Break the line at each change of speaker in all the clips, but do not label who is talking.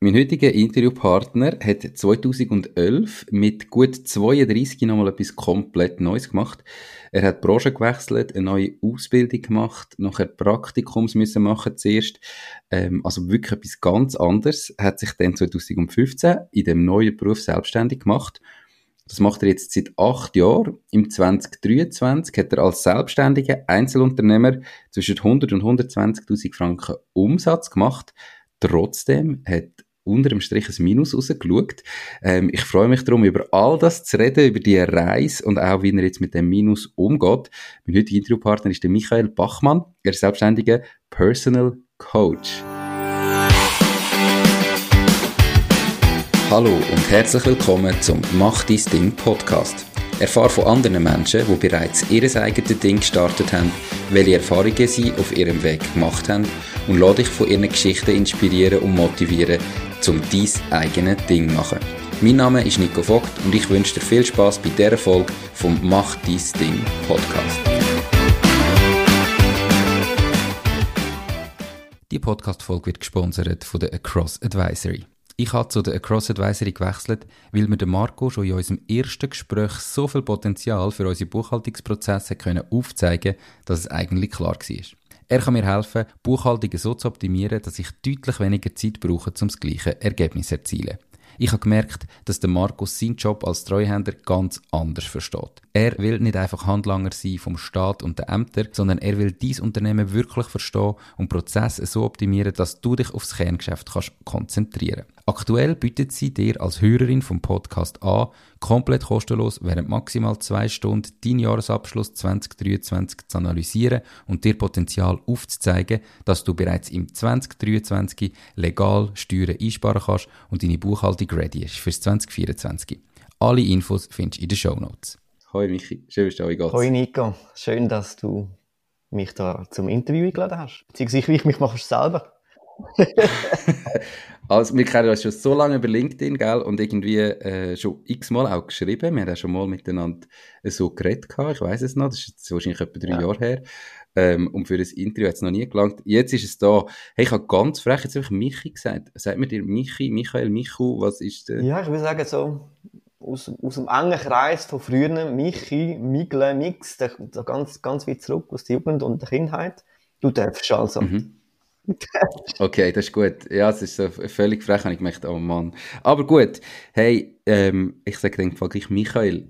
Mein heutiger Interviewpartner hat 2011 mit gut 32 nochmal etwas komplett Neues gemacht. Er hat die Branche gewechselt, eine neue Ausbildung gemacht, nachher Praktikums müssen machen zuerst. Ähm, also wirklich etwas ganz anderes. Er hat sich dann 2015 in dem neuen Beruf selbstständig gemacht. Das macht er jetzt seit acht Jahren. Im 2023 hat er als selbstständiger Einzelunternehmer zwischen 100 und 120.000 Franken Umsatz gemacht. Trotzdem hat unter dem Strich ein Minus rausgeschaut. Ähm, ich freue mich darum, über all das zu reden, über die Reise und auch, wie er jetzt mit dem Minus umgeht. Mein heutiger Interviewpartner ist der Michael Bachmann. Er ist selbstständiger Personal Coach. Hallo und herzlich willkommen zum Mach dein Ding Podcast. Erfahre von anderen Menschen, die bereits ihr eigenes Ding gestartet haben, welche Erfahrungen sie auf ihrem Weg gemacht haben und lade dich von ihren Geschichten inspirieren und motivieren, um dein eigenes Ding machen. Mein Name ist Nico Vogt und ich wünsche dir viel Spaß bei dieser Folge vom Mach dein Ding Podcast. Die Podcast-Folge wird gesponsert von der Across Advisory. Ich habe zu der Across Advisory gewechselt, weil mir der Marco schon in unserem ersten Gespräch so viel Potenzial für unsere Buchhaltungsprozesse können aufzeigen dass es eigentlich klar war. Er kann mir helfen, Buchhaltungen so zu optimieren, dass ich deutlich weniger Zeit brauche, um das gleiche Ergebnis zu erzielen. Ich habe gemerkt, dass der Markus seinen Job als Treuhänder ganz anders versteht. Er will nicht einfach Handlanger sein vom Staat und den Ämtern, sondern er will dies Unternehmen wirklich verstehen und Prozesse so optimieren, dass du dich aufs Kerngeschäft kannst konzentrieren. Aktuell bietet sie dir als Hörerin vom Podcast an, komplett kostenlos während maximal zwei Stunden deinen Jahresabschluss 2023 zu analysieren und dir Potenzial aufzuzeigen, dass du bereits im 2023 legal Steuern einsparen kannst und deine Buchhaltung ready ist fürs 2024. Alle Infos findest du in den Show Notes. Hoi Michi, schön, dass du da.
Hoi Nico, schön, dass du mich da zum Interview eingeladen hast. Beziehungsweise ich mich machst selber.
also, wir kennen uns schon so lange über LinkedIn, gell, und irgendwie äh, schon x-mal auch geschrieben. Wir haben auch schon mal miteinander so geredet gehabt. Ich weiß es noch, das ist jetzt wahrscheinlich etwa drei ja. Jahre her. Ähm, und für das Interview hat es noch nie gelangt. Jetzt ist es da. Hey, ich habe ganz frech jetzt einfach Michi gesagt. Sagt mir dir Michi, Michael, Michu, was ist der?
Ja, ich würde sagen so, aus, aus dem engen Kreis von früher, Michi, Migle, Mix, der, der ganz, ganz weit zurück aus der Jugend und der Kindheit. Du darfst also. Mhm.
Okay, das ist gut. Ja, es ist so völlig frech, habe ich gemerkt, oh Mann. Aber gut, hey, ähm, ich sage dann gleich Michael,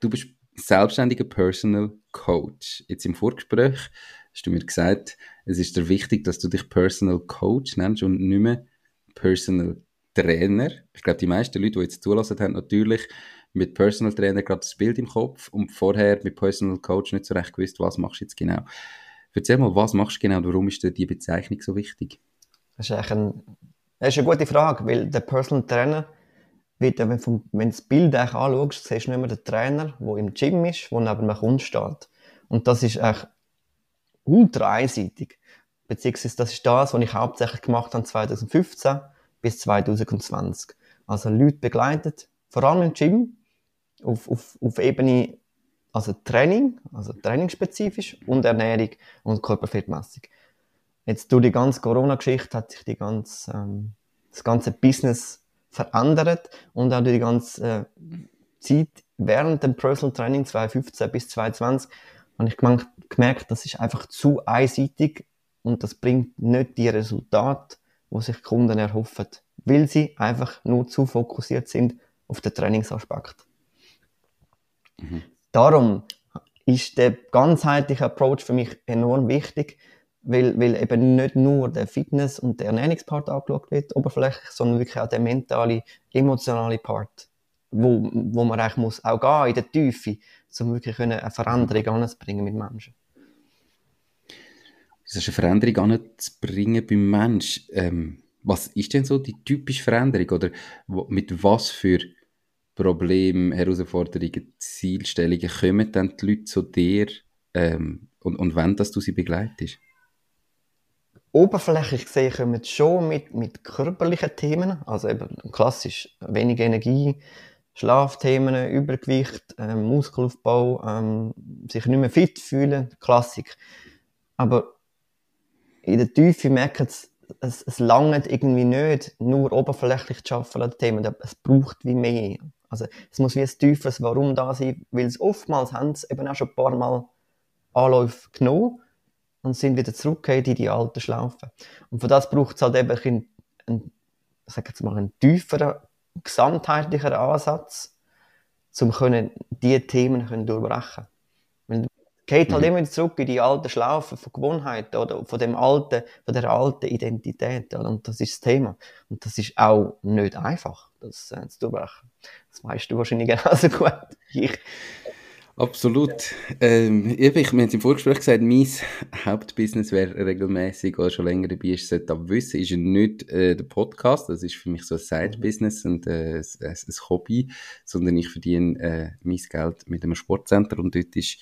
du bist selbstständiger Personal Coach. Jetzt im Vorgespräch hast du mir gesagt, es ist dir wichtig, dass du dich Personal Coach nennst und nicht mehr Personal Trainer. Ich glaube, die meisten Leute, die jetzt zulassen haben, natürlich mit Personal Trainer gerade das Bild im Kopf und vorher mit Personal Coach nicht so recht gewusst, was machst du jetzt genau. Erzähl mal, was machst du genau und warum ist dir die Bezeichnung so wichtig?
Das ist, ein, das ist eine gute Frage, weil der Personal Trainer wird, wenn du das Bild anschaust, siehst du nicht mehr den Trainer, der im Gym ist, der neben einem Kunden steht. Und das ist echt ultra einseitig. Beziehungsweise das ist das, was ich hauptsächlich gemacht habe 2015 bis 2020. Also Leute begleitet, vor allem im Gym, auf, auf, auf Ebene also Training, also trainingsspezifisch und Ernährung und Körperfettmessung. Jetzt durch die ganze Corona-Geschichte hat sich die ganze, ähm, das ganze Business verändert und auch durch die ganze äh, Zeit während dem Personal Training 2015 bis 2020 habe ich gemerkt, das ist einfach zu einseitig und das bringt nicht die Resultate, wo sich Kunden erhoffen, weil sie einfach nur zu fokussiert sind auf den Trainingsaspekt. Mhm. Darum ist der ganzheitliche Approach für mich enorm wichtig, weil, weil eben nicht nur der Fitness- und der Ernährungspart angeschaut wird, oberflächlich, sondern wirklich auch der mentale, emotionale Part, wo, wo man eigentlich muss auch gehen in der Tiefe, um wirklich eine Veränderung anzubringen mit Menschen.
Das ist eine Veränderung anzubringen beim Menschen. Ähm, was ist denn so die typische Veränderung oder mit was für Probleme, Herausforderungen, Zielstellungen kommen dann die Leute zu dir ähm, und, und wenn dass du sie begleitest?
Oberflächlich gesehen kommen sie schon mit, mit körperlichen Themen, also eben klassisch wenig Energie, Schlafthemen, Übergewicht, ähm, Muskelaufbau, ähm, sich nicht mehr fit fühlen, Klassik. Aber in der Tiefe merken sie es, es langt irgendwie nicht, nur oberflächlich zu arbeiten an Themen. Es braucht wie mehr. Also, es muss wie ein tiefes Warum da sein, weil es oftmals haben sie eben auch schon ein paar Mal Anläufe genommen und sind wieder zurückgekehrt in die alten Schlaufen. Und für das braucht es halt eben einen, einen, sag jetzt mal, einen tieferen, gesamtheitlicheren Ansatz, um diese Themen durchbrechen können. Geht halt mhm. immer zurück in die alten Schlaufen von Gewohnheiten oder von dem alten, von der alten Identität. Oder? Und das ist das Thema. Und das ist auch nicht einfach, das äh, zu durchbrechen. Das weißt du wahrscheinlich genauso gut wie ich.
Absolut. Ähm, ich, wir haben im Vorgespräch gesagt, mein Hauptbusiness wäre regelmäßig oder schon länger dabei ist, sollte aber wissen, ist nicht äh, der Podcast. Das ist für mich so ein Side-Business und äh, ein, ein, Hobby, sondern ich verdiene äh, mein Geld mit einem Sportcenter und dort ist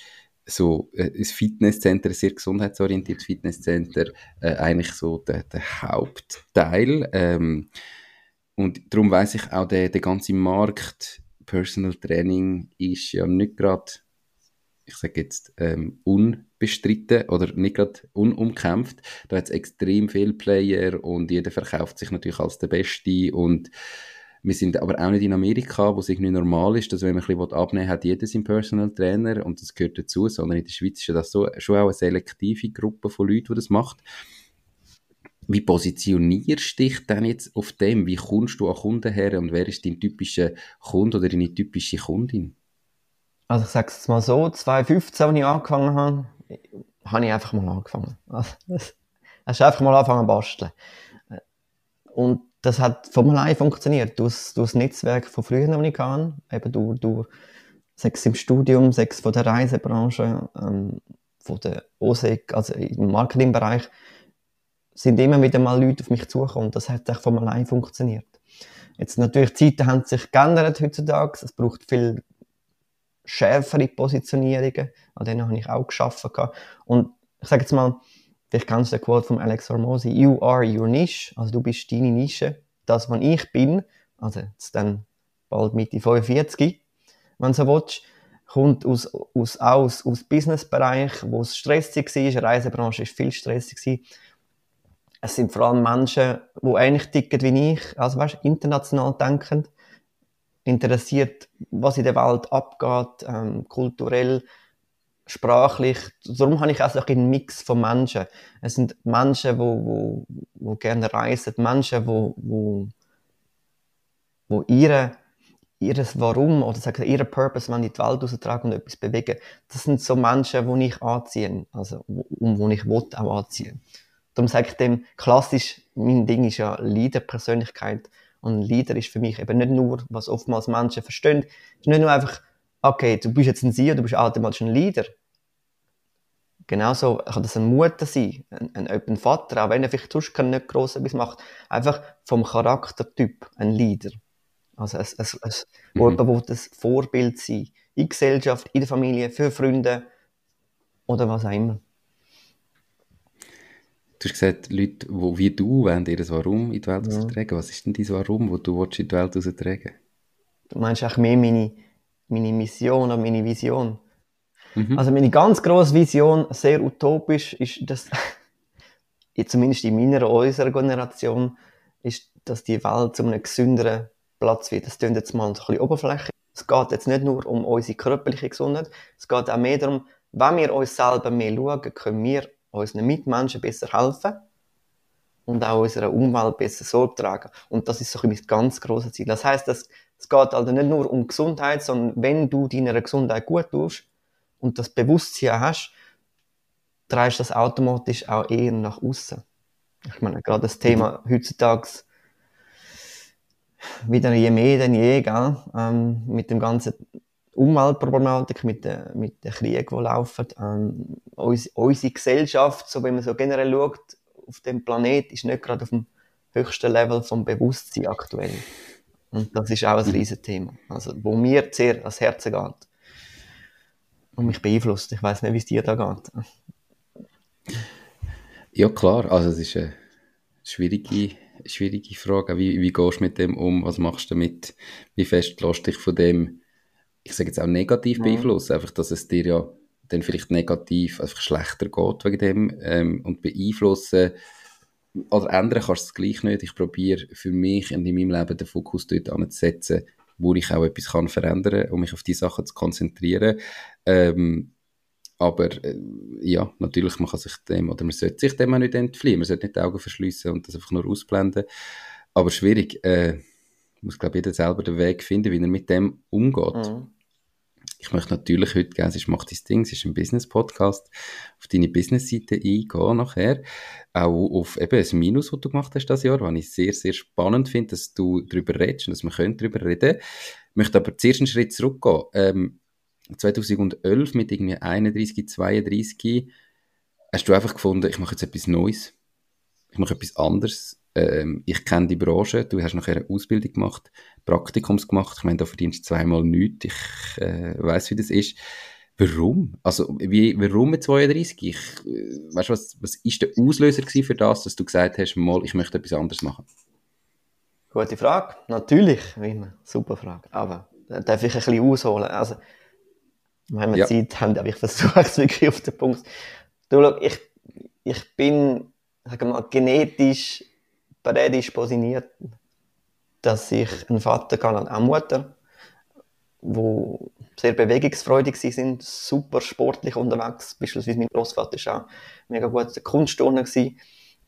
so äh, ein Fitnesscenter, ein sehr gesundheitsorientiertes Fitnesscenter, äh, eigentlich so der, der Hauptteil. Ähm, und darum weiß ich auch, der, der ganze Markt Personal Training ist ja nicht gerade ich sage jetzt, ähm, unbestritten oder nicht gerade unumkämpft. Da hat es extrem viele Player und jeder verkauft sich natürlich als der Beste und wir sind aber auch nicht in Amerika, wo es irgendwie normal ist, dass wenn man ein bisschen abnehmen will, hat jeder seinen Personal Trainer und das gehört dazu, sondern in der Schweiz ist das so, schon auch eine selektive Gruppe von Leuten, die das macht. Wie positionierst du dich denn jetzt auf dem? Wie kommst du an Kunden her und wer ist dein typischer Kunde oder deine typische Kundin?
Also ich sage es mal so, 2015, als ich angefangen habe, habe ich einfach mal angefangen. Also, ist einfach mal angefangen zu basteln. Und das hat von allein funktioniert. Durch, durch das Netzwerk von früher, das ich hatte, eben durch, durch sechs im Studium, sechs von der Reisebranche, ähm, von der OSEC, also im Marketingbereich, sind immer wieder mal Leute auf mich zugekommen. Das hat echt von allein funktioniert. Jetzt natürlich, die Zeiten haben sich geändert heutzutage. Es braucht viel schärfere Positionierungen. An denen habe ich auch geschaffen. Und ich sage jetzt mal, vielleicht kennst du den Quote von Alex Hormozy, you are your niche, also du bist deine Nische. Das, was ich bin, also jetzt dann bald Mitte 45, wenn du so willst, kommt aus, aus, aus, aus Businessbereich, wo es stressig war, die Reisebranche war viel stressig. Es sind vor allem Menschen, die ähnlich ticken wie ich, also weißt, international denkend. Interessiert, was in der Welt abgeht, ähm, kulturell, sprachlich. Darum habe ich auch so einen Mix von Menschen. Es sind Menschen, wo, wo, wo gerne reisen, Menschen, wo, wo, wo ihre, ihres Warum oder sagen ihre Purpose wenn in die Welt raustragen und etwas bewegen. Das sind so Menschen, die ich anziehen, also um wo ich will, auch anziehen. Darum sage ich dem klassisch, mein Ding ist ja Leader-Persönlichkeit. Und Leader ist für mich eben nicht nur, was oftmals Menschen verstehen, ist nicht nur einfach, okay, du bist jetzt ein CEO, du bist automatisch ein Leader. Genauso kann das ein Mutter sein, ein, ein, ein Vater, auch wenn er vielleicht sonst nicht gross etwas macht. Einfach vom Charaktertyp ein Leader. Also es, es, es, mhm. jemand, das Vorbild sein. In Gesellschaft, in der Familie, für Freunde oder was auch immer.
Du hast gesagt, Leute, die wie du wollen ihr Warum in die Welt ja. austragen. Was ist denn dein Warum, das du in die Welt austragen
Du meinst auch mehr meine, meine Mission oder meine Vision? Mhm. Also meine ganz grosse Vision, sehr utopisch, ist, dass, zumindest in meiner, unserer Generation, ist, dass die Welt zu einem gesünderen Platz wird. Das klingt jetzt mal ein bisschen oberflächlich. Es geht jetzt nicht nur um unsere körperliche Gesundheit, es geht auch mehr darum, wenn wir uns selber mehr schauen, können wir unseren Mitmenschen besser helfen und auch unserer Umwelt besser Sorge tragen. Und das ist so mein ganz grosses Ziel. Das heißt, es geht also nicht nur um Gesundheit, sondern wenn du deiner Gesundheit gut tust und das Bewusstsein hast, drehst du das automatisch auch eher nach außen. Ich meine, gerade das Thema heutzutage wieder je mehr denn je, gell? Ähm, mit dem ganzen Umweltproblematik, mit den, mit den Kriegen, die laufen. Ähm, unsere, unsere Gesellschaft, so wenn man so generell schaut, auf dem Planet ist nicht gerade auf dem höchsten Level vom Bewusstsein aktuell. Und das ist auch ein mhm. riesen Thema. Also, wo mir sehr ans Herzen geht. Und mich beeinflusst. Ich weiß nicht, wie es dir da geht.
Ja, klar. Also, es ist eine schwierige, schwierige Frage. Wie, wie gehst du mit dem um? Was machst du damit? Wie fest lässt du dich von dem ich sage jetzt auch negativ ja. beeinflussen, einfach, dass es dir ja dann vielleicht negativ einfach schlechter geht wegen dem ähm, und beeinflussen also ändern kannst du es gleich nicht. Ich probiere für mich und in meinem Leben den Fokus dort anzusetzen, wo ich auch etwas kann verändern und mich auf die Sachen zu konzentrieren. Ähm, aber äh, ja, natürlich, man kann sich dem, oder man sollte sich dem auch nicht entfliehen. Man sollte nicht die Augen verschließen und das einfach nur ausblenden. Aber schwierig. Äh, muss, glaube jeder selber den Weg finden, wie er mit dem umgeht. Mhm. Ich möchte natürlich heute gerne, es macht dein Ding, es ist ein Business-Podcast, auf deine Business-Seite eingehen nachher. Auch auf eben das Minus, was du gemacht hast das Jahr, was ich sehr, sehr spannend finde, dass du darüber redest und dass wir können darüber reden. Ich möchte aber zuerst einen Schritt zurückgehen. Ähm, 2011 mit irgendwie 31, 32 hast du einfach gefunden, ich mache jetzt etwas Neues. Ich mache etwas anderes ähm, ich kenne die Branche, du hast nachher eine Ausbildung gemacht, Praktikums gemacht, ich meine, da verdienst du zweimal nichts, ich äh, weiß wie das ist. Warum? Also, wie, warum mit 32? Ich, äh, weißt du, was, was ist der Auslöser für das, dass du gesagt hast, mal, ich möchte etwas anderes machen?
Gute Frage. Natürlich, wie immer. Super Frage. Aber da darf ich ein bisschen ausholen. Also, wenn wir ja. Zeit haben, habe ich versucht, es wirklich auf den Punkt. Du, schau, ich, ich bin, sagen wir mal, genetisch prädisposiniert, dass ich einen Vater kann und eine Mutter, wo sehr bewegungsfreudig sind, super sportlich unterwegs. Beispielsweise mein Großvater war auch mega gut Kunstturner gewesen.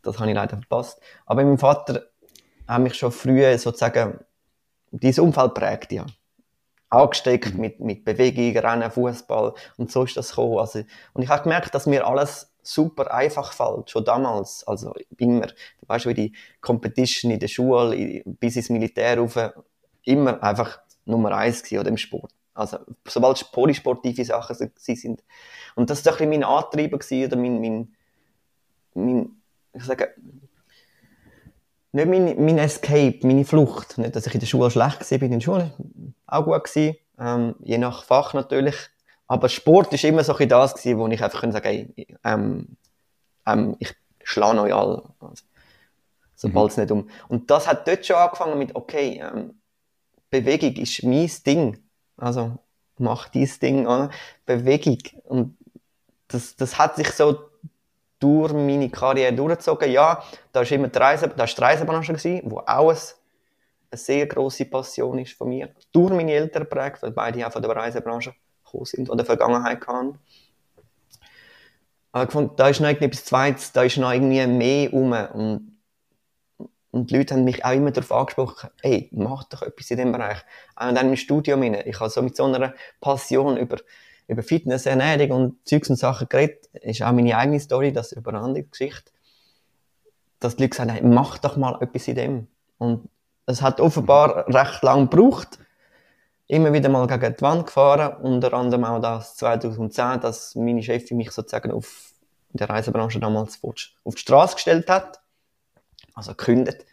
Das habe ich leider verpasst. Aber mein Vater hat mich schon früh sozusagen dieses Umfeld prägt, ja. Angesteckt mhm. mit, mit Bewegung, Rennen, Fußball und so ist das gekommen. Also, und ich habe gemerkt, dass mir alles super einfach fällt, schon damals. Also immer, du weißt, wie die Competition in der Schule, bis ins Militär rauf, immer einfach Nummer eins gewesen, oder im Sport. Also, sobald es polysportive Sachen sind. Und das war ein mein Antrieb oder mein, mein, mein, ich sage, nicht mein, mein Escape, meine Flucht. Nicht, dass ich in der Schule schlecht war, bin in der Schule auch gut ähm, je nach Fach natürlich. Aber Sport ist immer so ein das gewesen, wo ich einfach sagen konnte, ähm, ähm, ich schlage euch alle. Also, sobald es mhm. nicht um. Und das hat dort schon angefangen mit, okay, ähm, Bewegung ist mein Ding. Also, mach dieses Ding an. Bewegung. Und das, das hat sich so durch meine Karriere durchgezogen. Ja, da war immer die, Reise, da die Reisebranche, gewesen, wo auch ein, eine sehr grosse Passion ist von mir. Durch meine Eltern geprägt, weil beide auch von der Reisebranche gekommen sind oder Vergangenheit hatten. Aber ich fand, da ist noch etwas Zweites, da ist noch irgendwie mehr rum. Und, und die Leute haben mich auch immer darauf angesprochen, hey, mach doch etwas in dem Bereich. Auch dann im Studium, ich habe so mit so einer Passion über, über Fitness, Ernährung und Zeugs und Sachen geredet. Das ist auch meine eigene Story, das ist über eine andere Geschichte. Dass die Leute haben, hey, mach doch mal etwas in dem. Und es hat offenbar recht lang gebraucht, immer wieder mal gegen die Wand gefahren, unter anderem auch das 2010, dass meine Chefin mich sozusagen auf der Reisebranche damals auf die Straße gestellt hat, also gekündigt.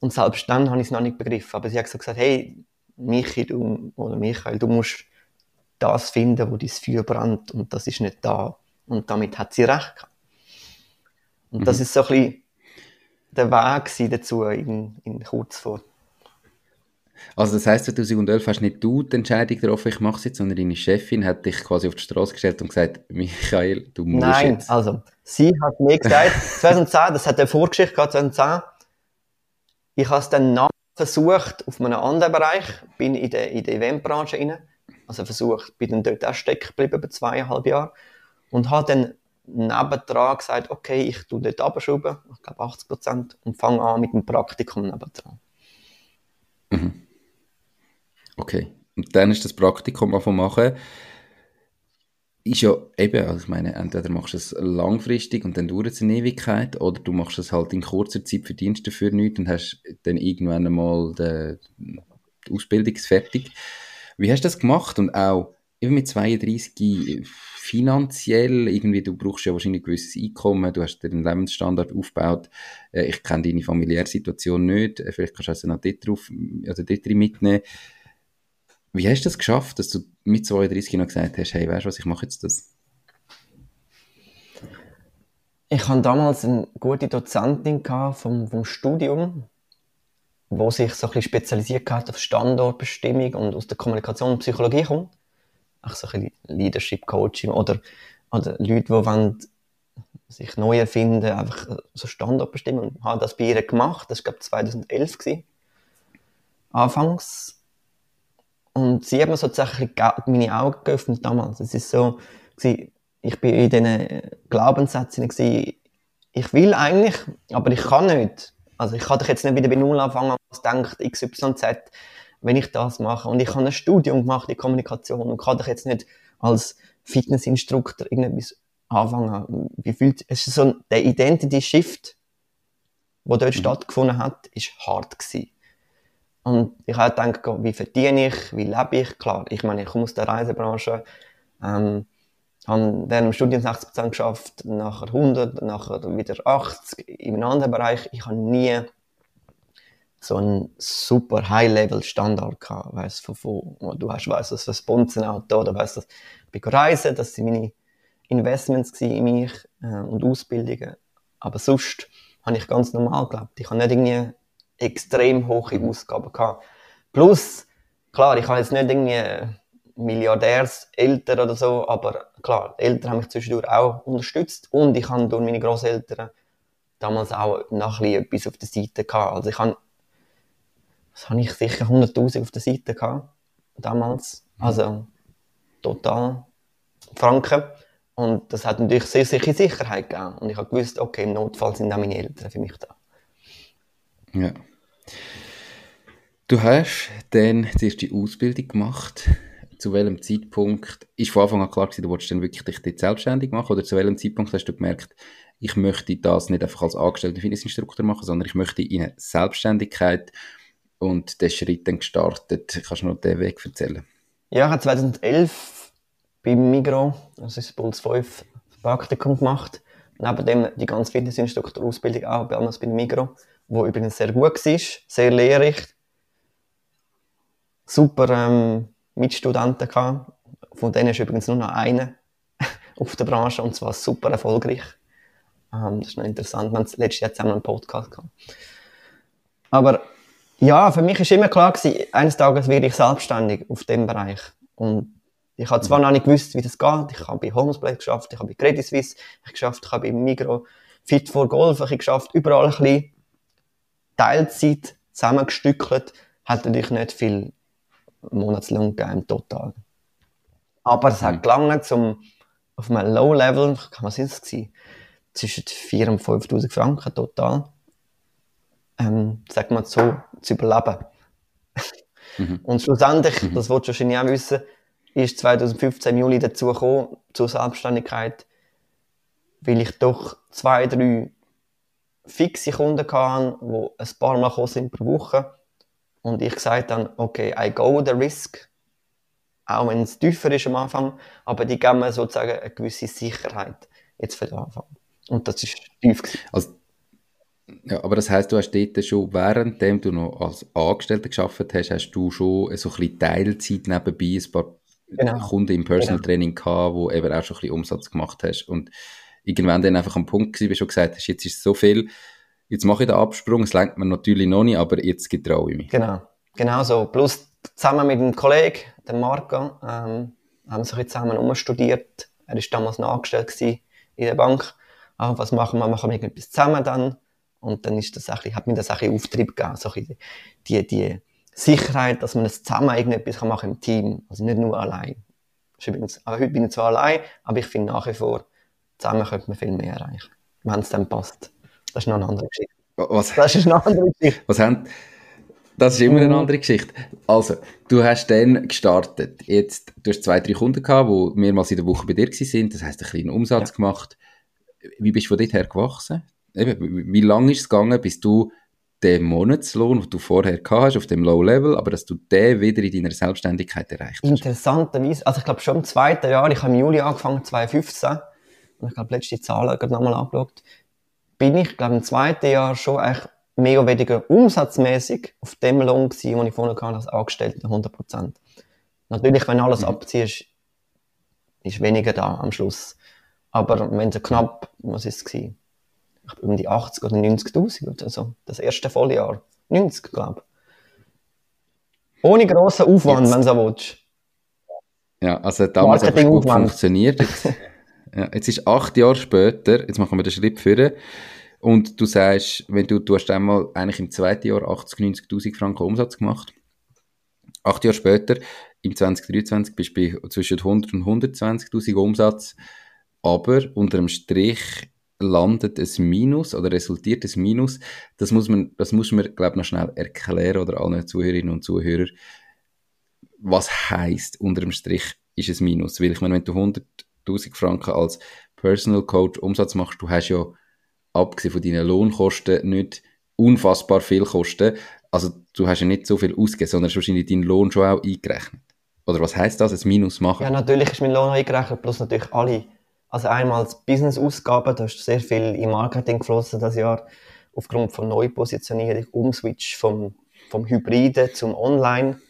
Und selbst dann habe ich es noch nicht begriffen. Aber sie hat gesagt, hey, Michi, du, oder Michael, du musst das finden, wo dein Feuer brennt und das ist nicht da. Und damit hat sie recht gehabt. Und mhm. das ist so ein bisschen der Weg dazu in, in kurz vor
also das heisst, 2011 hast nicht du die Entscheidung getroffen, ich mache es jetzt, sondern deine Chefin hat dich quasi auf die Straße gestellt und gesagt, Michael, du musst
Nein,
jetzt.
also sie hat mir gesagt, 2010, das hat eine Vorgeschichte gehabt, 2010, ich habe es dann nach versucht auf einem anderen Bereich, bin in der, in der Eventbranche rein, also versucht, bin dann dort auch stecken geblieben, über zweieinhalb Jahre und habe dann nebendran gesagt, okay, ich tue dort abschrauben, ich glaube 80 Prozent, und fange an mit dem Praktikum nebendran.
Okay. Und dann ist das Praktikum anfangen machen. Ist ja eben, also ich meine, entweder machst du es langfristig und dann dauert es eine Ewigkeit, oder du machst es halt in kurzer Zeit, verdienst dafür nichts und hast dann irgendwann einmal die, die Ausbildung fertig. Wie hast du das gemacht? Und auch eben mit 32 finanziell, irgendwie, du brauchst ja wahrscheinlich ein gewisses Einkommen, du hast den Lebensstandard aufgebaut. Äh, ich kenne deine familiäre Situation nicht, äh, vielleicht kannst du also noch dort drauf, also dort mitnehmen. Wie hast du das geschafft, dass du mit 32 noch gesagt hast, hey, weißt du was, ich mache jetzt das?
Ich hatte damals eine gute Dozentin vom, vom Studium, wo sich so ein bisschen spezialisiert hat auf Standortbestimmung und aus der Kommunikation und Psychologie kommt. Auch so ein bisschen Leadership Coaching oder, oder Leute, die wollen sich neu erfinden, einfach so Standard bestimmen. Und habe das bei ihr gemacht. Das war, glaube ich, 2011. Gewesen. Anfangs. Und sie hat mir sozusagen meine Augen geöffnet damals. Es ist so, ich bin in diesen Glaubenssätzen gewesen, ich will eigentlich, aber ich kann nicht. Also ich kann doch jetzt nicht wieder bei Null anfangen, was denkt XYZ, wenn ich das mache. Und ich habe ein Studium gemacht in Kommunikation und kann doch jetzt nicht als Fitnessinstruktor irgendetwas anfangen. Wie fühlt es ist so der Identity Shift, wo dort mhm. stattgefunden hat, ist hart gewesen. Und ich habe gedacht, wie verdiene ich, wie lebe ich? Klar, ich meine, ich komme aus der Reisebranche, ähm, habe während dem Studium 60% geschafft, nachher 100, nachher wieder 80 in einem anderen Bereich. Ich habe nie so einen super High-Level-Standard gehabt, weißt, von, von, du hast, weißt, was für Sponsenauto oder weißt, ich bin reisen, das sind meine Investments in mich äh, und Ausbildungen. Aber sonst habe ich ganz normal gelebt. Ich habe nicht irgendwie extrem hohe Ausgaben gehabt. Plus, klar, ich habe jetzt nicht irgendwie Milliardärseltern oder so, aber klar, Eltern haben mich zwischendurch auch unterstützt und ich habe durch meine Großeltern damals auch noch ein etwas auf der Seite gehabt. Also ich habe, was habe ich sicher 100.000 auf der Seite gehabt, damals. Also, total Franken. Und das hat natürlich sehr sicher Sicherheit gegeben. Und ich habe gewusst, okay, im Notfall sind auch meine Eltern für mich da.
Ja. Du hast dann die erste Ausbildung gemacht. Zu welchem Zeitpunkt ist von Anfang an klar gewesen, du wolltest dann wirklich dich selbstständig machen? Oder zu welchem Zeitpunkt hast du gemerkt, ich möchte das nicht einfach als angestellter Fitnessinstruktor machen, sondern ich möchte in eine Selbstständigkeit und den Schritt dann gestartet. Kannst du noch den Weg erzählen?
Ja, ich habe 2011 beim Migro, das ist Puls 5, Praktikum gemacht. Neben dem die ganze Fitnessinstrukturausbildung auch bei bei Migro, wo übrigens sehr gut war, sehr lehrreich. Super ähm, Mitstudenten gehabt. Von denen ist übrigens nur noch einer auf der Branche und zwar super erfolgreich. Ähm, das ist noch interessant. Wir haben letztes Jahr zusammen einen Podcast gehabt. Aber ja, für mich ist immer klar gewesen, eines Tages werde ich selbstständig auf dem Bereich. Und ich habe zwar noch nicht gewusst, wie das geht. Ich habe bei Homesplay geschafft, ich habe bei Credit Suisse geschafft, ich habe bei Migro Fit for Golf ich geschafft, überall ein bisschen Teilzeit zusammengestückelt. Hat natürlich nicht viel Monatslohn gegeben im Total. Aber es hat mhm. gelangt, um auf einem Low-Level, was ist es gewesen? Zwischen 4.000 und 5.000 Franken total ähm, sagen wir so, zu überleben. Mhm. Und schlussendlich, mhm. das wolltest du wahrscheinlich auch wissen, ist 2015 im Juli dazu gekommen, zur Selbstständigkeit, weil ich doch zwei, drei fixe Kunden hatte, die ein paar Mal gekommen sind pro Woche. Und ich gesagt dann, okay, I go the risk. Auch wenn es tiefer ist am Anfang, aber die geben mir sozusagen eine gewisse Sicherheit jetzt für den Anfang. Und das ist tief.
Also ja, aber das heißt, du hast dort schon, währenddem du noch als Angestellter geschafft hast, hast du schon so ein bisschen Teilzeit nebenbei ein paar genau. Kunden im Personal genau. Training gehabt, wo eben auch schon ein bisschen Umsatz gemacht hast und irgendwann dann einfach am Punkt gewesen, wie schon gesagt hast, jetzt ist so viel, jetzt mache ich den Absprung, es lenkt mir natürlich noch nicht, aber jetzt getraue ich mich.
Genau, genau so. Plus zusammen mit einem Kollegen, dem Marco, ähm, haben wir zusammen umstudiert. Er war damals noch angestellt in der Bank. Ah, was machen wir? Machen wir irgendetwas zusammen dann? Und dann ist das bisschen, hat mir das ein Auftrieb gegeben, so ein die, die Sicherheit, dass man es zusammen irgendetwas machen kann im Team, also nicht nur allein. Übrigens, aber heute bin ich zwar allein, aber ich finde nach wie vor, zusammen könnte man viel mehr erreichen, wenn es dann passt. Das ist noch eine andere Geschichte.
Was, das ist eine andere Geschichte. Was haben, das ist immer eine andere Geschichte. Also, du hast dann gestartet. Jetzt, du hast zwei, drei Kunden gehabt, die mehrmals in der Woche bei dir waren. Das heisst, einen kleinen Umsatz ja. gemacht. Wie bist du von dort her gewachsen? eben, wie lange ist es gegangen, bis du den Monatslohn, den du vorher gehabt hast, auf dem Low Level, aber dass du den wieder in deiner Selbstständigkeit erreicht hast?
Interessanterweise, also ich glaube schon im zweiten Jahr, ich habe im Juli angefangen, 2015, und ich glaube, letzte Zahlen gerade nochmal angeschaut, bin ich, glaube im zweiten Jahr schon eigentlich mehr oder weniger umsatzmäßig auf dem Lohn gewesen, den ich vorher hatte als Angestellter, 100%. Natürlich, wenn alles mhm. abziehst, ist weniger da am Schluss. Aber wenn es knapp, was ist es gewesen? um die 80 oder 90.000 oder so. Das erste Volljahr. 90, glaube ich. Ohne grossen Aufwand, wenn du so willst.
Ja, also damals hat es gut funktioniert. Ja, jetzt ist acht Jahre später, jetzt machen wir den Schritt führen. Und du sagst, wenn du, du hast einmal eigentlich im zweiten Jahr 80, 90.000 Franken Umsatz gemacht. Acht Jahre später, im 2023, bist du bei zwischen 100 und 120.000 Umsatz. Aber unter dem Strich landet ein Minus oder resultiert ein Minus. Das muss man, das muss man, glaube ich, noch schnell erklären oder allen Zuhörerinnen und Zuhörern. Was heißt unter dem Strich ist ein Minus? Weil ich meine, wenn du 100.000 Franken als Personal Coach Umsatz machst, du hast ja abgesehen von deinen Lohnkosten nicht unfassbar viel Kosten. Also du hast ja nicht so viel ausgegeben, sondern hast wahrscheinlich deinen Lohn schon auch eingerechnet. Oder was heißt das, ein Minus machen?
Ja, natürlich ist mein Lohn eingerechnet, plus natürlich alle. Also einmal Business-Ausgaben, da ist sehr viel im Marketing geflossen das Jahr, aufgrund von Neupositionierung, Umswitch vom, vom Hybriden zum Online.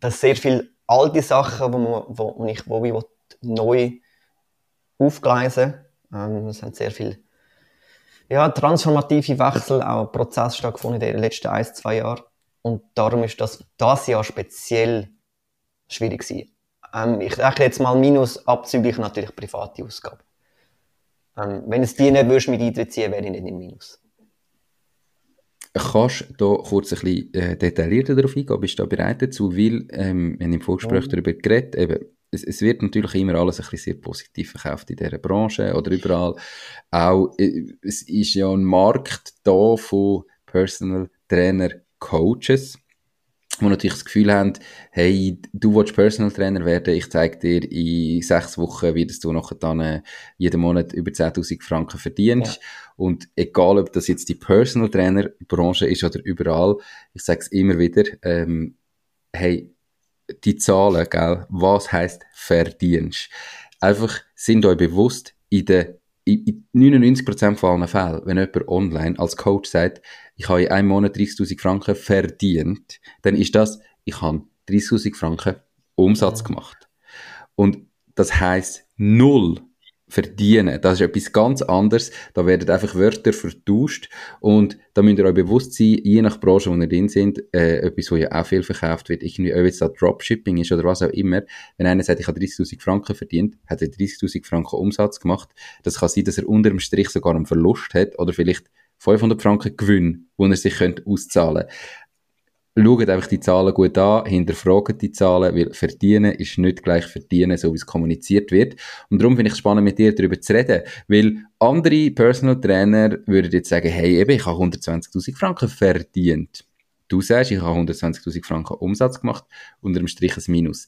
Das sind sehr viele alte Sachen, wo, man, wo, ich, wo ich neu aufgleisen ähm, Es haben sehr viel ja, transformative Wechsel, auch Prozess stattgefunden in den letzten ein, zwei Jahren. Und darum ist das, das Jahr speziell schwierig gewesen. Ähm, ich rechne jetzt mal minus abzüglich natürlich private Ausgaben. Ähm, wenn es die nicht würdest mit einbeziehen, wäre ich nicht im Minus.
Kannst du da kurz ein bisschen äh, detaillierter darauf eingehen? Bist du da bereit dazu? Weil, ähm, wir haben im Vorgespräch mhm. darüber geredet, eben, es, es, wird natürlich immer alles ein bisschen sehr positiv verkauft in dieser Branche oder überall. Auch, äh, es ist ja ein Markt da von Personal Trainer Coaches die natürlich das Gefühl haben, hey, du willst Personal Trainer werden, ich zeige dir in sechs Wochen, wie du nachher dann äh, jeden Monat über 10.000 Franken verdienst. Ja. Und egal, ob das jetzt die Personal Trainer Branche ist oder überall, ich sage es immer wieder, ähm, hey, die Zahlen, gell, was heißt verdienst? Einfach sind euch bewusst, in der in 99% von allen Fällen, wenn jemand online als Coach sagt, ich habe in einem Monat 30.000 Franken verdient, dann ist das, ich habe 30.000 Franken Umsatz gemacht. Und das heißt null verdienen. Das ist etwas ganz anderes. Da werden einfach Wörter vertauscht und da müsst ihr euch bewusst sein, je nach Branche, wo ihr drin sind, äh, etwas, wo ja auch viel verkauft wird, irgendwie, ob jetzt da Dropshipping ist oder was auch immer. Wenn einer sagt, ich habe 30.000 Franken verdient, hat er 30.000 Franken Umsatz gemacht. Das kann sein, dass er unter dem Strich sogar einen Verlust hat oder vielleicht 500 Franken Gewinn, wo er sich könnte auszahlen könnte schaut einfach die Zahlen gut an, hinterfragt die Zahlen, weil verdienen ist nicht gleich verdienen, so wie es kommuniziert wird. Und darum finde ich es spannend, mit dir darüber zu reden, weil andere Personal Trainer würden jetzt sagen, hey, eben, ich habe 120.000 Franken verdient. Du sagst, ich habe 120.000 Franken Umsatz gemacht, unter dem Strich ein Minus.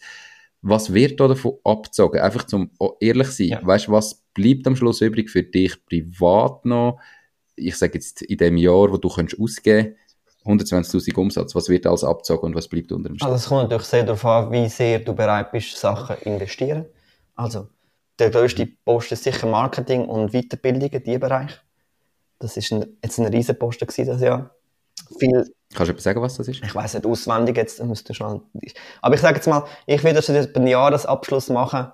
Was wird da davon abgezogen? Einfach zum ehrlich sein. Ja. Weißt du, was bleibt am Schluss übrig für dich privat noch? Ich sage jetzt in dem Jahr, wo du kannst ausgeben 120.000 Umsatz, was wird alles abgezogen und was bleibt unter dem
Strich? Also es kommt natürlich sehr darauf an, wie sehr du bereit bist, Sachen zu investieren. Also der grösste Post ist sicher Marketing und Weiterbildung in diesem Bereich. Das ist ein, jetzt ein riesen Posten gewesen, das Jahr.
Viel, Kannst du etwas sagen, was das ist?
Ich weiß nicht auswendig jetzt, müsste schon. Aber ich sage jetzt mal, ich werde jetzt einen Jahresabschluss machen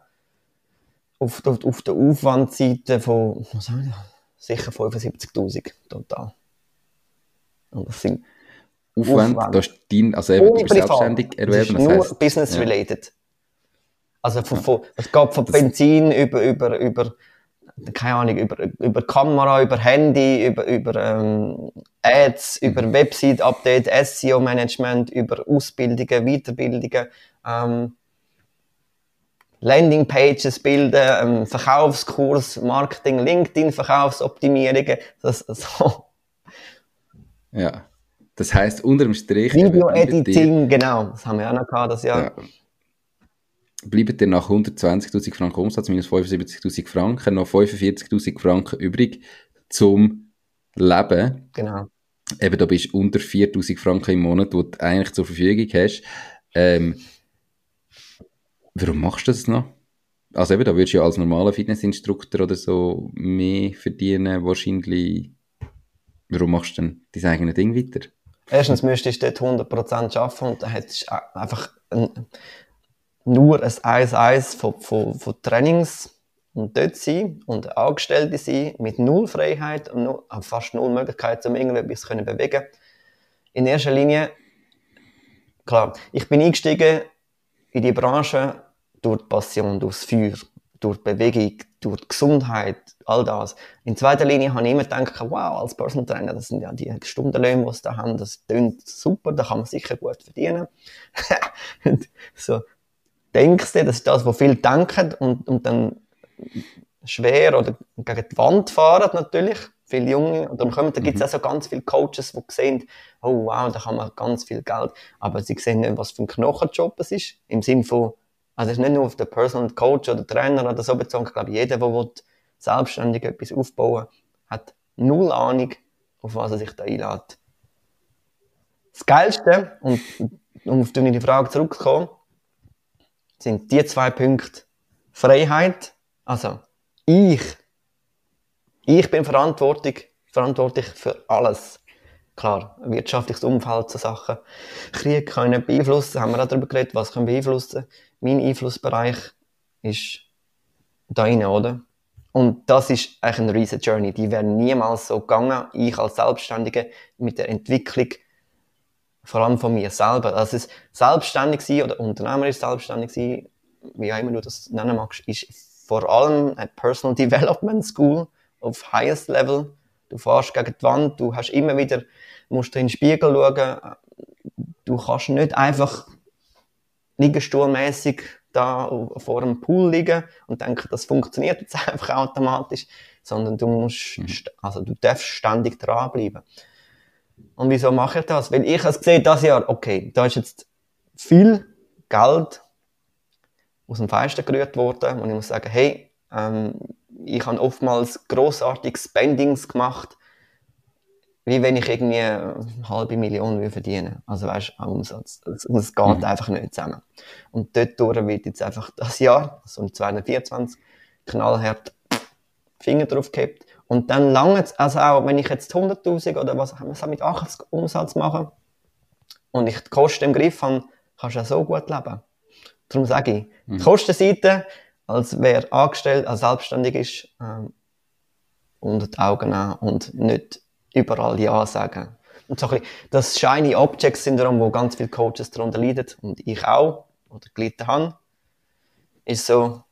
auf, auf, auf der Aufwandseite von was sagen wir, sicher 75.000 total.
Und das sind Aufwand, Aufwand. das ist dein, also eben, du bist selbstständig erwerben.
Das ist nur business-related. Ja. Also von, von, es geht von Benzin über, über, über, keine Ahnung, über, über Kamera, über Handy, über, über ähm, Ads, mhm. über Website-Update, SEO-Management, über Ausbildungen, Weiterbildungen, ähm, Landingpages bilden, ähm, Verkaufskurs, Marketing, LinkedIn-Verkaufsoptimierungen, das, so.
Ja. Das heißt unter dem Strich.
Video-Editing, genau. Das haben wir auch noch gehabt, das Jahr. Ja.
Bleibt dir nach 120.000 Franken Umsatz minus 75.000 Franken noch 45.000 Franken übrig zum Leben.
Genau.
Eben, da bist du unter 4.000 Franken im Monat, die du eigentlich zur Verfügung hast. Ähm, warum machst du das noch? Also eben, da würdest du ja als normaler Fitnessinstruktor oder so mehr verdienen, wahrscheinlich. Warum machst du denn dein eigenes Ding weiter?
Erstens müsstest du dort 100% arbeiten und dann hättest du einfach ein, nur ein 1-1 von, von, von Trainings und dort sein und Angestellte sein mit null Freiheit und nur, fast null Möglichkeit, um irgendetwas zu bewegen. In erster Linie, klar, ich bin eingestiegen in die Branche durch die Passion, durch das Feuer. durch Bewegung, durch Gesundheit, all das. In zweiter Linie habe ich immer gedacht, wow, als Personal Trainer, das sind ja die Stundenlöhne, die sie da haben, das klingt super, da kann man sicher gut verdienen. so, denkst du, das ist das, was viele denken und, und dann schwer oder gegen die Wand fahren natürlich, viele Junge. Und dann kommen, da gibt es mhm. auch so ganz viele Coaches, die sehen, oh wow, da kann man ganz viel Geld, aber sie sehen nicht, was für ein Knochenjob es ist, im Sinne von, also es ist nicht nur auf den Personal Coach oder Trainer oder so bezogen, ich glaube, jeder, der selbstständig etwas aufbauen hat null Ahnung, auf was er sich da einlädt. Das Geilste, und um auf die Frage zurückzukommen, sind die zwei Punkte Freiheit, also ich, ich bin verantwortlich, verantwortlich für alles. Klar, wirtschaftliches Umfeld, so Sachen. Krieg können beeinflussen, haben wir auch darüber geredet, was können beeinflussen. Mein Einflussbereich ist da rein, oder? Und das ist eigentlich eine riesen Journey. Die wäre niemals so gegangen, ich als Selbstständige mit der Entwicklung, vor allem von mir selber. Also es selbstständig sein oder unternehmerisch selbstständig sein, wie auch immer du das nennen magst, ist vor allem eine Personal Development School auf highest level. Du fährst gegen die Wand, du hast immer wieder, musst in den Spiegel schauen. Du kannst nicht einfach liegestuhlmäßig da vor einem Pool liegen und denken, das funktioniert jetzt einfach automatisch, sondern du musst, mhm. also du darfst ständig dranbleiben. Und wieso mache ich das? Weil ich habe gesehen, das Jahr, okay, da ist jetzt viel Geld aus dem Fenster gerührt worden und ich muss sagen, hey, ähm, ich habe oftmals großartige Spendings gemacht, wie wenn ich irgendwie eine halbe Million verdienen Also weißt du, Umsatz. Es, es geht mhm. einfach nicht zusammen. Und dort wird jetzt einfach das Jahr, also 2024, knallhart Finger drauf gehabt. Und dann lange, also auch wenn ich jetzt 100.000 oder was haben wir mit 80 Umsatz machen und ich die Kosten im Griff habe, kannst du ja so gut leben. Darum sage ich, mhm. die Kostenseite, als wer angestellt, als selbstständig ist, ähm, unter die Augen nehmen und nicht überall Ja sagen. Und so ein bisschen das Shiny Object Syndrom, wo ganz viele Coaches darunter leiden und ich auch, oder gelitten habe, ist so,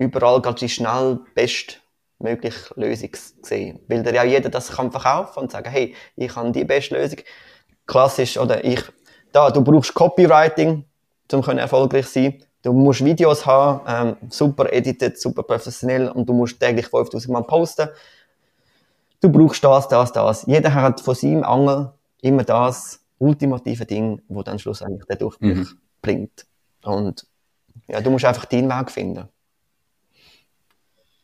überall ganz schnell bestmögliche Lösung sehen. Weil ja jeder das kann verkaufen und sagen, hey, ich habe die beste Lösung. Klassisch, oder ich, da, du brauchst Copywriting, um erfolgreich zu sein. Du musst Videos haben, ähm, super edited, super professionell und du musst täglich 5000 Mal posten. Du brauchst das, das, das. Jeder hat von seinem Angel immer das ultimative Ding, wo dann schlussendlich der Durchbruch mhm. bringt. Und ja, du musst einfach deinen Weg finden.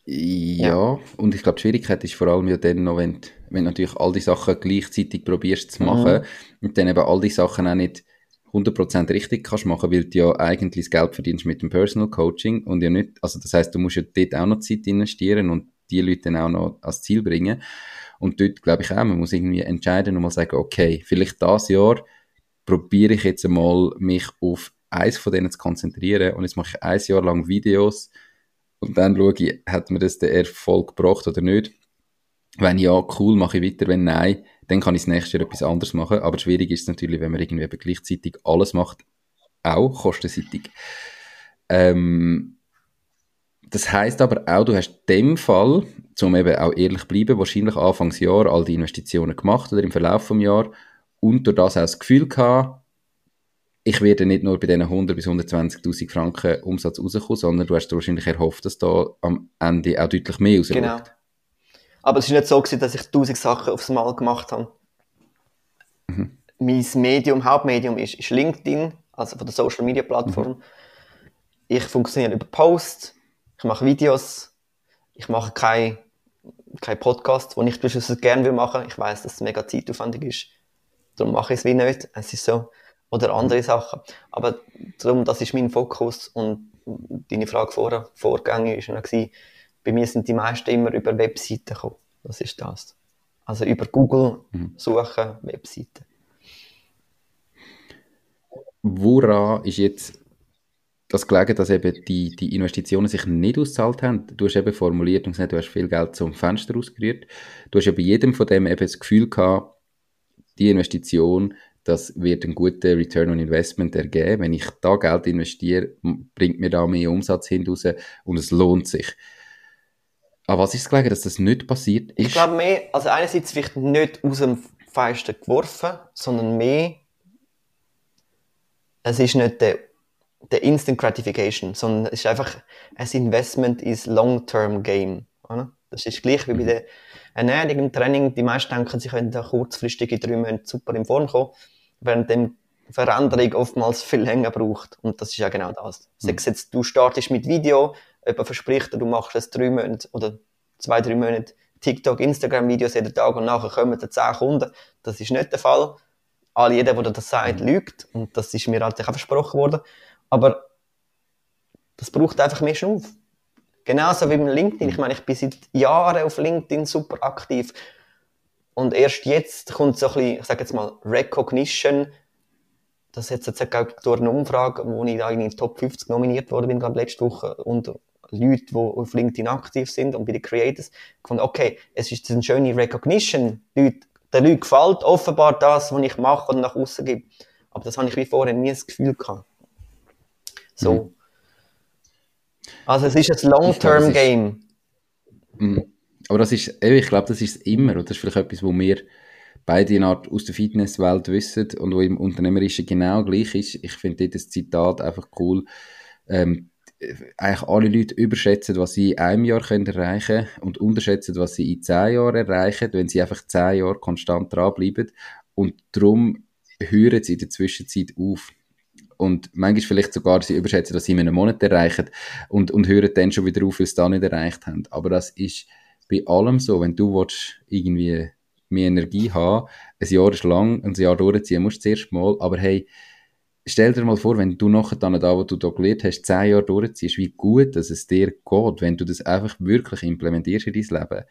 Ja, ja, und ich glaube, die Schwierigkeit ist vor allem ja dann noch, wenn, wenn du natürlich all die Sachen gleichzeitig probierst zu machen mhm. und dann eben all die Sachen auch nicht 100% richtig kannst machen, weil du ja eigentlich das Geld verdienst mit dem Personal Coaching und ja nicht, also das heißt, du musst ja dort auch noch Zeit investieren und die Leute dann auch noch ans Ziel bringen. Und dort glaube ich auch, man muss irgendwie entscheiden und mal sagen, okay, vielleicht das Jahr probiere ich jetzt einmal mich auf eins von denen zu konzentrieren und jetzt mache ich ein Jahr lang Videos und dann schaue ich, hat mir das den Erfolg gebracht oder nicht. Wenn ja, cool, mache ich weiter. Wenn nein, dann kann ich das nächste Jahr etwas anderes machen. Aber schwierig ist es natürlich, wenn man irgendwie gleichzeitig alles macht, auch kostenseitig. Ähm, das heißt aber auch, du hast in dem Fall, zum eben auch ehrlich bleiben, wahrscheinlich Anfangsjahr all die Investitionen gemacht oder im Verlauf des Jahres und durch das auch das Gefühl gehabt, ich werde nicht nur bei diesen 100 bis 120.000 Franken Umsatz rauskommen, sondern du hast wahrscheinlich erhofft, dass da am Ende auch deutlich mehr rauskommt. Genau.
Aber es war nicht so, gewesen, dass ich tausend Sachen aufs Mal gemacht habe. Mhm. Mein Medium, Hauptmedium ist, ist LinkedIn, also von der Social Media Plattform. Mhm. Ich funktioniere über Posts, ich mache Videos, ich mache kein, kein Podcast, wo ich beispielsweise gerne machen will. Ich weiß, dass es mega zeitaufwendig ist. Darum mache ich es wie nicht. Es ist so. Oder andere Sachen. Aber darum, das ist mein Fokus. Und deine Frage vor, vorgängig war noch, bei mir sind die meisten immer über Webseiten gekommen. Das ist das. Also über Google mhm. suchen, Webseiten.
Woran ist jetzt das gelegen, dass eben die, die Investitionen sich nicht ausgezahlt haben? Du hast eben formuliert und gesagt, du hast viel Geld zum Fenster ausgerührt. Du hast ja bei jedem von dem eben das Gefühl gehabt, die Investition, das wird einen guten Return on Investment ergeben. Wenn ich da Geld investiere, bringt mir da mehr Umsatz hinaus und es lohnt sich. Aber was ist es gelegen, dass das nicht passiert ist?
Ich glaube mehr, also einerseits vielleicht nicht aus dem Fenster geworfen, sondern mehr, es ist nicht der, der Instant Gratification, sondern es ist einfach ein Investment ins Long-Term Game. Oder? Das ist gleich wie bei mhm. der Ernährung im Training. Die meisten denken, sie können da kurzfristig in drei Monaten super in Form kommen, während dem Veränderung oftmals viel länger braucht. Und das ist ja genau das. Mhm. Sag jetzt, du startest mit Video, jemand verspricht dir, du machst es drei Monate oder zwei, drei Monate TikTok, Instagram-Videos jeden Tag und nachher kommen da zehn Kunden. Das ist nicht der Fall. All jeder, der das sagt, mhm. lügt. Und das ist mir halt auch versprochen worden. Aber das braucht einfach mehr Schnuff. Genauso wie mit LinkedIn. Ich meine, ich bin seit Jahren auf LinkedIn super aktiv. Und erst jetzt kommt so ein bisschen, ich sage jetzt mal, Recognition. Das ist jetzt durch eine Umfrage, wo ich da in die Top 50 nominiert worden bin, gerade letzte Woche, und Leute, die auf LinkedIn aktiv sind und bei den Creators, gefunden, okay, es ist eine schöne Recognition. Leute, den Leuten gefällt offenbar das, was ich mache und nach außen gebe. Aber das habe ich wie vorher nie das Gefühl gehabt. So. Mhm. Also es ist ein Long-Term-Game.
Mhm. Aber das ist, ich glaube, das ist immer. Und das ist vielleicht etwas, wo wir beide in Art aus der Fitnesswelt wissen und wo im Unternehmerischen genau gleich ist. Ich finde das Zitat einfach cool. Ähm, eigentlich alle Leute überschätzen, was sie in einem Jahr können erreichen können und unterschätzen, was sie in zehn Jahren erreichen, wenn sie einfach zehn Jahre konstant dranbleiben. Und darum hören sie in der Zwischenzeit auf und manchmal vielleicht sogar sie überschätzen, dass sie in einem Monat erreichen und, und hören dann schon wieder auf, weil sie da nicht erreicht haben. Aber das ist bei allem so, wenn du willst, irgendwie mehr Energie haben, ein Jahr ist lang, ein Jahr durchziehen musst du zuerst mal, aber hey, stell dir mal vor, wenn du nachher dann da, wo du da gelernt hast, zehn Jahre durchziehst, wie gut dass es dir geht, wenn du das einfach wirklich implementierst in dein Leben.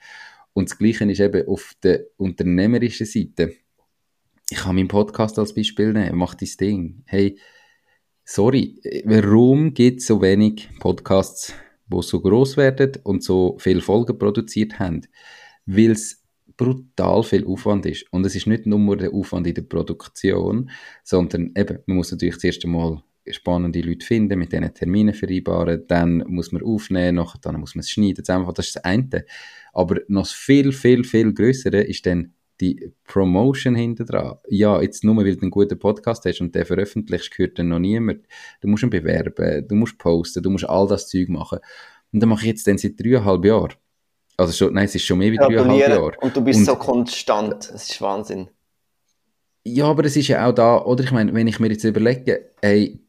Und das Gleiche ist eben auf der unternehmerischen Seite. Ich kann meinen Podcast als Beispiel nehmen, mach dein Ding. Hey, Sorry, warum gibt es so wenig Podcasts, wo so groß werden und so viele Folgen produziert haben? Weil es brutal viel Aufwand ist. Und es ist nicht nur der Aufwand in der Produktion, sondern eben, man muss natürlich zuerst einmal spannende Leute finden, mit denen Termine vereinbaren, dann muss man aufnehmen, nachher dann muss man es schneiden, das ist das eine. Aber noch viel, viel, viel größere ist dann die Promotion hinter dran. Ja, jetzt nur, weil du einen guten Podcast hast und der veröffentlicht, gehört dann noch niemand. Du musst ihn bewerben, du musst posten, du musst all das Zeug machen. Und dann mache ich jetzt dann seit dreieinhalb Jahren. Also schon, nein, es ist schon mehr wie dreieinhalb Jahre.
Und du bist und, so konstant. Es ist Wahnsinn.
Ja, aber es ist ja auch da, oder ich meine, wenn ich mir jetzt überlege, ey,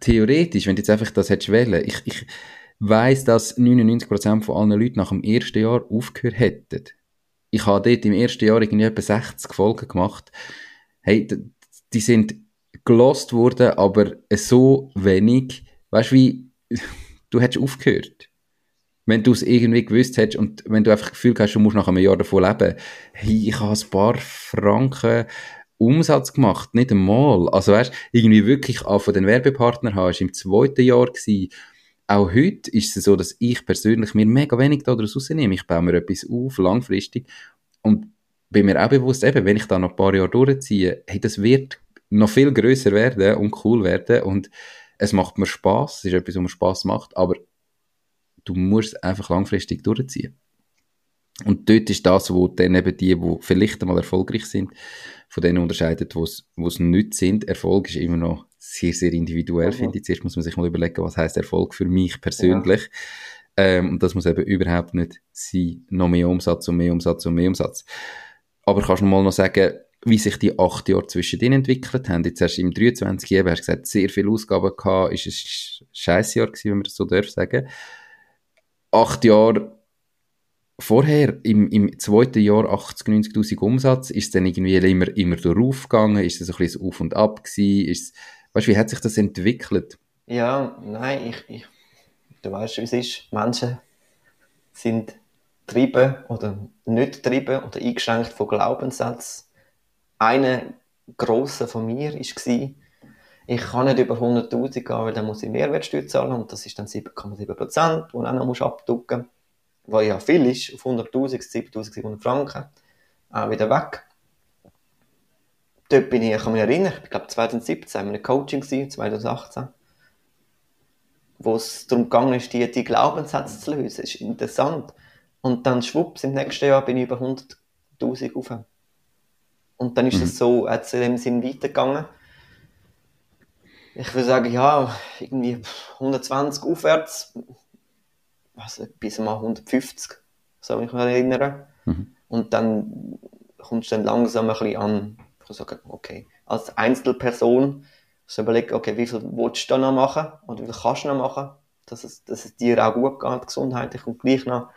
theoretisch, wenn du jetzt einfach das hättest wählen, ich, ich weiss, dass 99% von allen Leuten nach dem ersten Jahr aufgehört hätten ich habe dort im ersten Jahr irgendwie etwa 60 Folgen gemacht. Hey, die sind gelost worden, aber so wenig, weißt du, wie, du hättest aufgehört. Wenn du es irgendwie gewusst hättest und wenn du einfach das Gefühl hast, du musst nach einem Jahr davon leben, hey, ich habe ein paar Franken Umsatz gemacht, nicht einmal. Also weißt, irgendwie wirklich auch von den Werbepartnern hast, im zweiten Jahr gewesen, auch heute ist es so, dass ich persönlich mir mega wenig daraus rausnehme. Ich baue mir etwas auf, langfristig. Und bin mir auch bewusst, eben, wenn ich da noch ein paar Jahre durchziehe, hey, das wird noch viel größer werden und cool werden. Und es macht mir Spaß. Es ist etwas, was mir Spaß macht. Aber du musst einfach langfristig durchziehen. Und dort ist das, wo dann eben die, die vielleicht einmal erfolgreich sind, von denen unterscheidet, wo es nicht sind. Erfolg ist immer noch sehr, sehr individuell, mhm. finde ich. Zuerst muss man sich mal überlegen, was heißt Erfolg für mich persönlich. Ja. Ähm, und das muss eben überhaupt nicht sein, noch mehr Umsatz und mehr Umsatz und mehr Umsatz. Aber kannst du mal noch sagen, wie sich die acht Jahre zwischen denen entwickelt haben? Jetzt hast du im 23 Jahr, hast gesagt, sehr viele Ausgaben gehabt, ist ein scheiß Jahr gewesen, wenn man das so darf sagen. Acht Jahre vorher, im, im zweiten Jahr 80, 90.000 Umsatz, ist es dann irgendwie immer, immer darauf gegangen? Ist es ein bisschen Auf und Ab gewesen? Ist weißt, wie hat sich das entwickelt?
Ja, nein, ich, ich du weißt, wie es ist. Menschen sind getrieben oder nicht getrieben oder eingeschränkt von Glaubenssätzen. Eine grosse von mir war, ich kann nicht über 100'000 gehen, weil dann muss ich Mehrwertsteuer zahlen und das ist dann 7,7 Prozent, die du auch noch abdrücken musst was ja viel ist, auf 100'000, 7'700 Franken, auch wieder weg. Dort bin ich, ich kann mich erinnern, ich glaube 2017, in einem Coaching gewesen, 2018, wo es darum gegangen ist, die, die Glaubenssätze zu lösen. Das ist interessant. Und dann schwupps, im nächsten Jahr bin ich über 100'000 auf. Und dann ist mhm. es so, hat es in dem Sinn weitergegangen. Ich würde sagen, ja, irgendwie 120 aufwärts, also bis mal 150, so ich mich erinnern. Mhm. Und dann kommst du dann langsam ein bisschen an, ich sagen, okay, als Einzelperson, so überlegen, okay, wie viel willst du noch machen oder wie viel kannst du noch machen, dass es, dass es dir auch gut geht, gesundheitlich und gleich noch.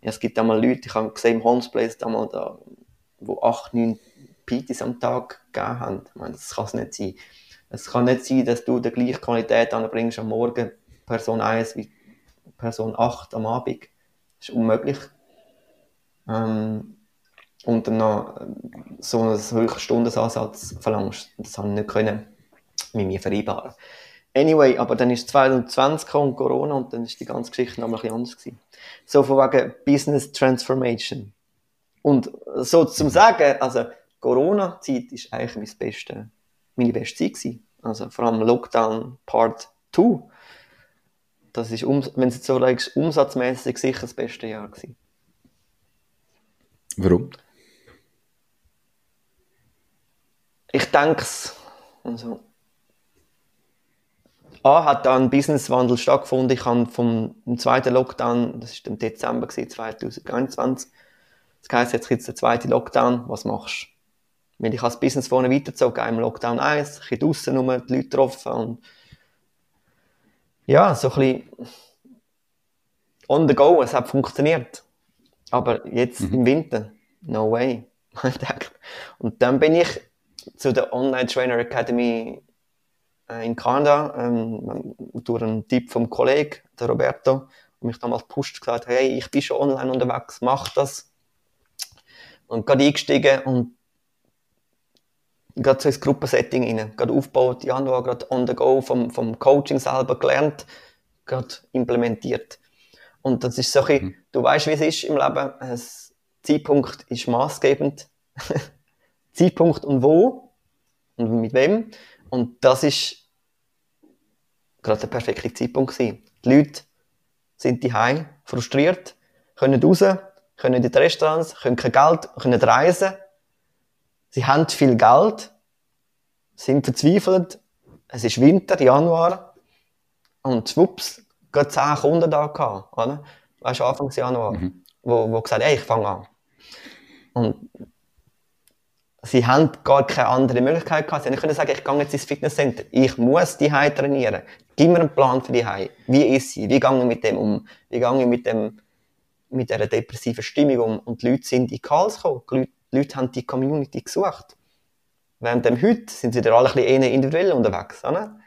Ja, es gibt einmal Leute, ich habe gesehen im Homesplace, einmal da, wo 8, 9 PTs am Tag gegeben haben. Ich meine, das kann es nicht sein. Es kann nicht sein, dass du die gleiche Qualität anbringst am Morgen, Person 1 wie Person 8 am Abend. Das ist unmöglich. Ähm, und dann noch so einen hohen Stundenansatz verlangst. Das habe ich nicht können mit mir vereinbaren. Anyway, aber dann ist 2020 und Corona und dann ist die ganze Geschichte noch ein bisschen anders gewesen. So von wegen Business Transformation. Und so zum Sagen, also Corona-Zeit ist eigentlich mein beste, meine beste Zeit gewesen. Also vor allem Lockdown Part 2. Das ist, wenn es jetzt so legst, umsatzmäßig sicher das beste Jahr gewesen.
Warum?
Ich denke es. Also, A hat da ein Businesswandel stattgefunden. Ich habe vom zweiten Lockdown, das war im Dezember 2021, das heisst, jetzt gibt es den zweiten Lockdown. Was machst du? Wenn ich als Business vorne weitergezogen, im Lockdown 1, ich draußen nur die Leute getroffen und ja, so ein bisschen on the go, es hat funktioniert. Aber jetzt mhm. im Winter, no way. und dann bin ich zu der Online Trainer Academy äh, in Kanada ähm, durch einen Tipp vom Kollegen, der Roberto, und mich damals gepusht gesagt, hey, ich bin schon online unterwegs, mach das. Und gerade eingestiegen und gerade so ins Gruppensetting rein, gerade aufgebaut, Januar, gerade on the go vom, vom Coaching selber gelernt, gerade implementiert. Und das ist so ein mhm. du weißt, wie es ist im Leben, ein Zeitpunkt ist maßgebend. Zeitpunkt und wo und mit wem. Und das ist gerade der perfekte Zeitpunkt gewesen. Die Leute sind die frustriert, können raus, können in die Restaurants, können kein Geld, können reisen. Sie haben viel Geld, sind verzweifelt. Es ist Winter, Januar. Und schwupps, gerade zehn Kunden da gehabt, oder? Weißt du, Anfang Januar. Mhm. Wo, wo gesagt, ey, ich fange an. Und sie haben gar keine andere Möglichkeit gehabt. Sie können sagen, ich gehe jetzt ins Fitnesscenter. Ich muss die Hai trainieren. Gib mir einen Plan für die Hai. Wie ist sie? Wie gehe ich mit dem um? Wie gehe ich mit dem, mit dieser depressiven Stimmung um? Und die Leute sind in Calls gekommen. Die Leute, die Leute haben die Community gesucht. Während dem heute sind sie da alle ein bisschen eher individuell unterwegs, oder?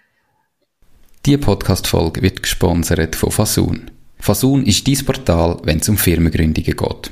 Diese Podcast-Folge wird gesponsert von Fasun. Fasun ist dein Portal, wenn es um Firmengründungen geht.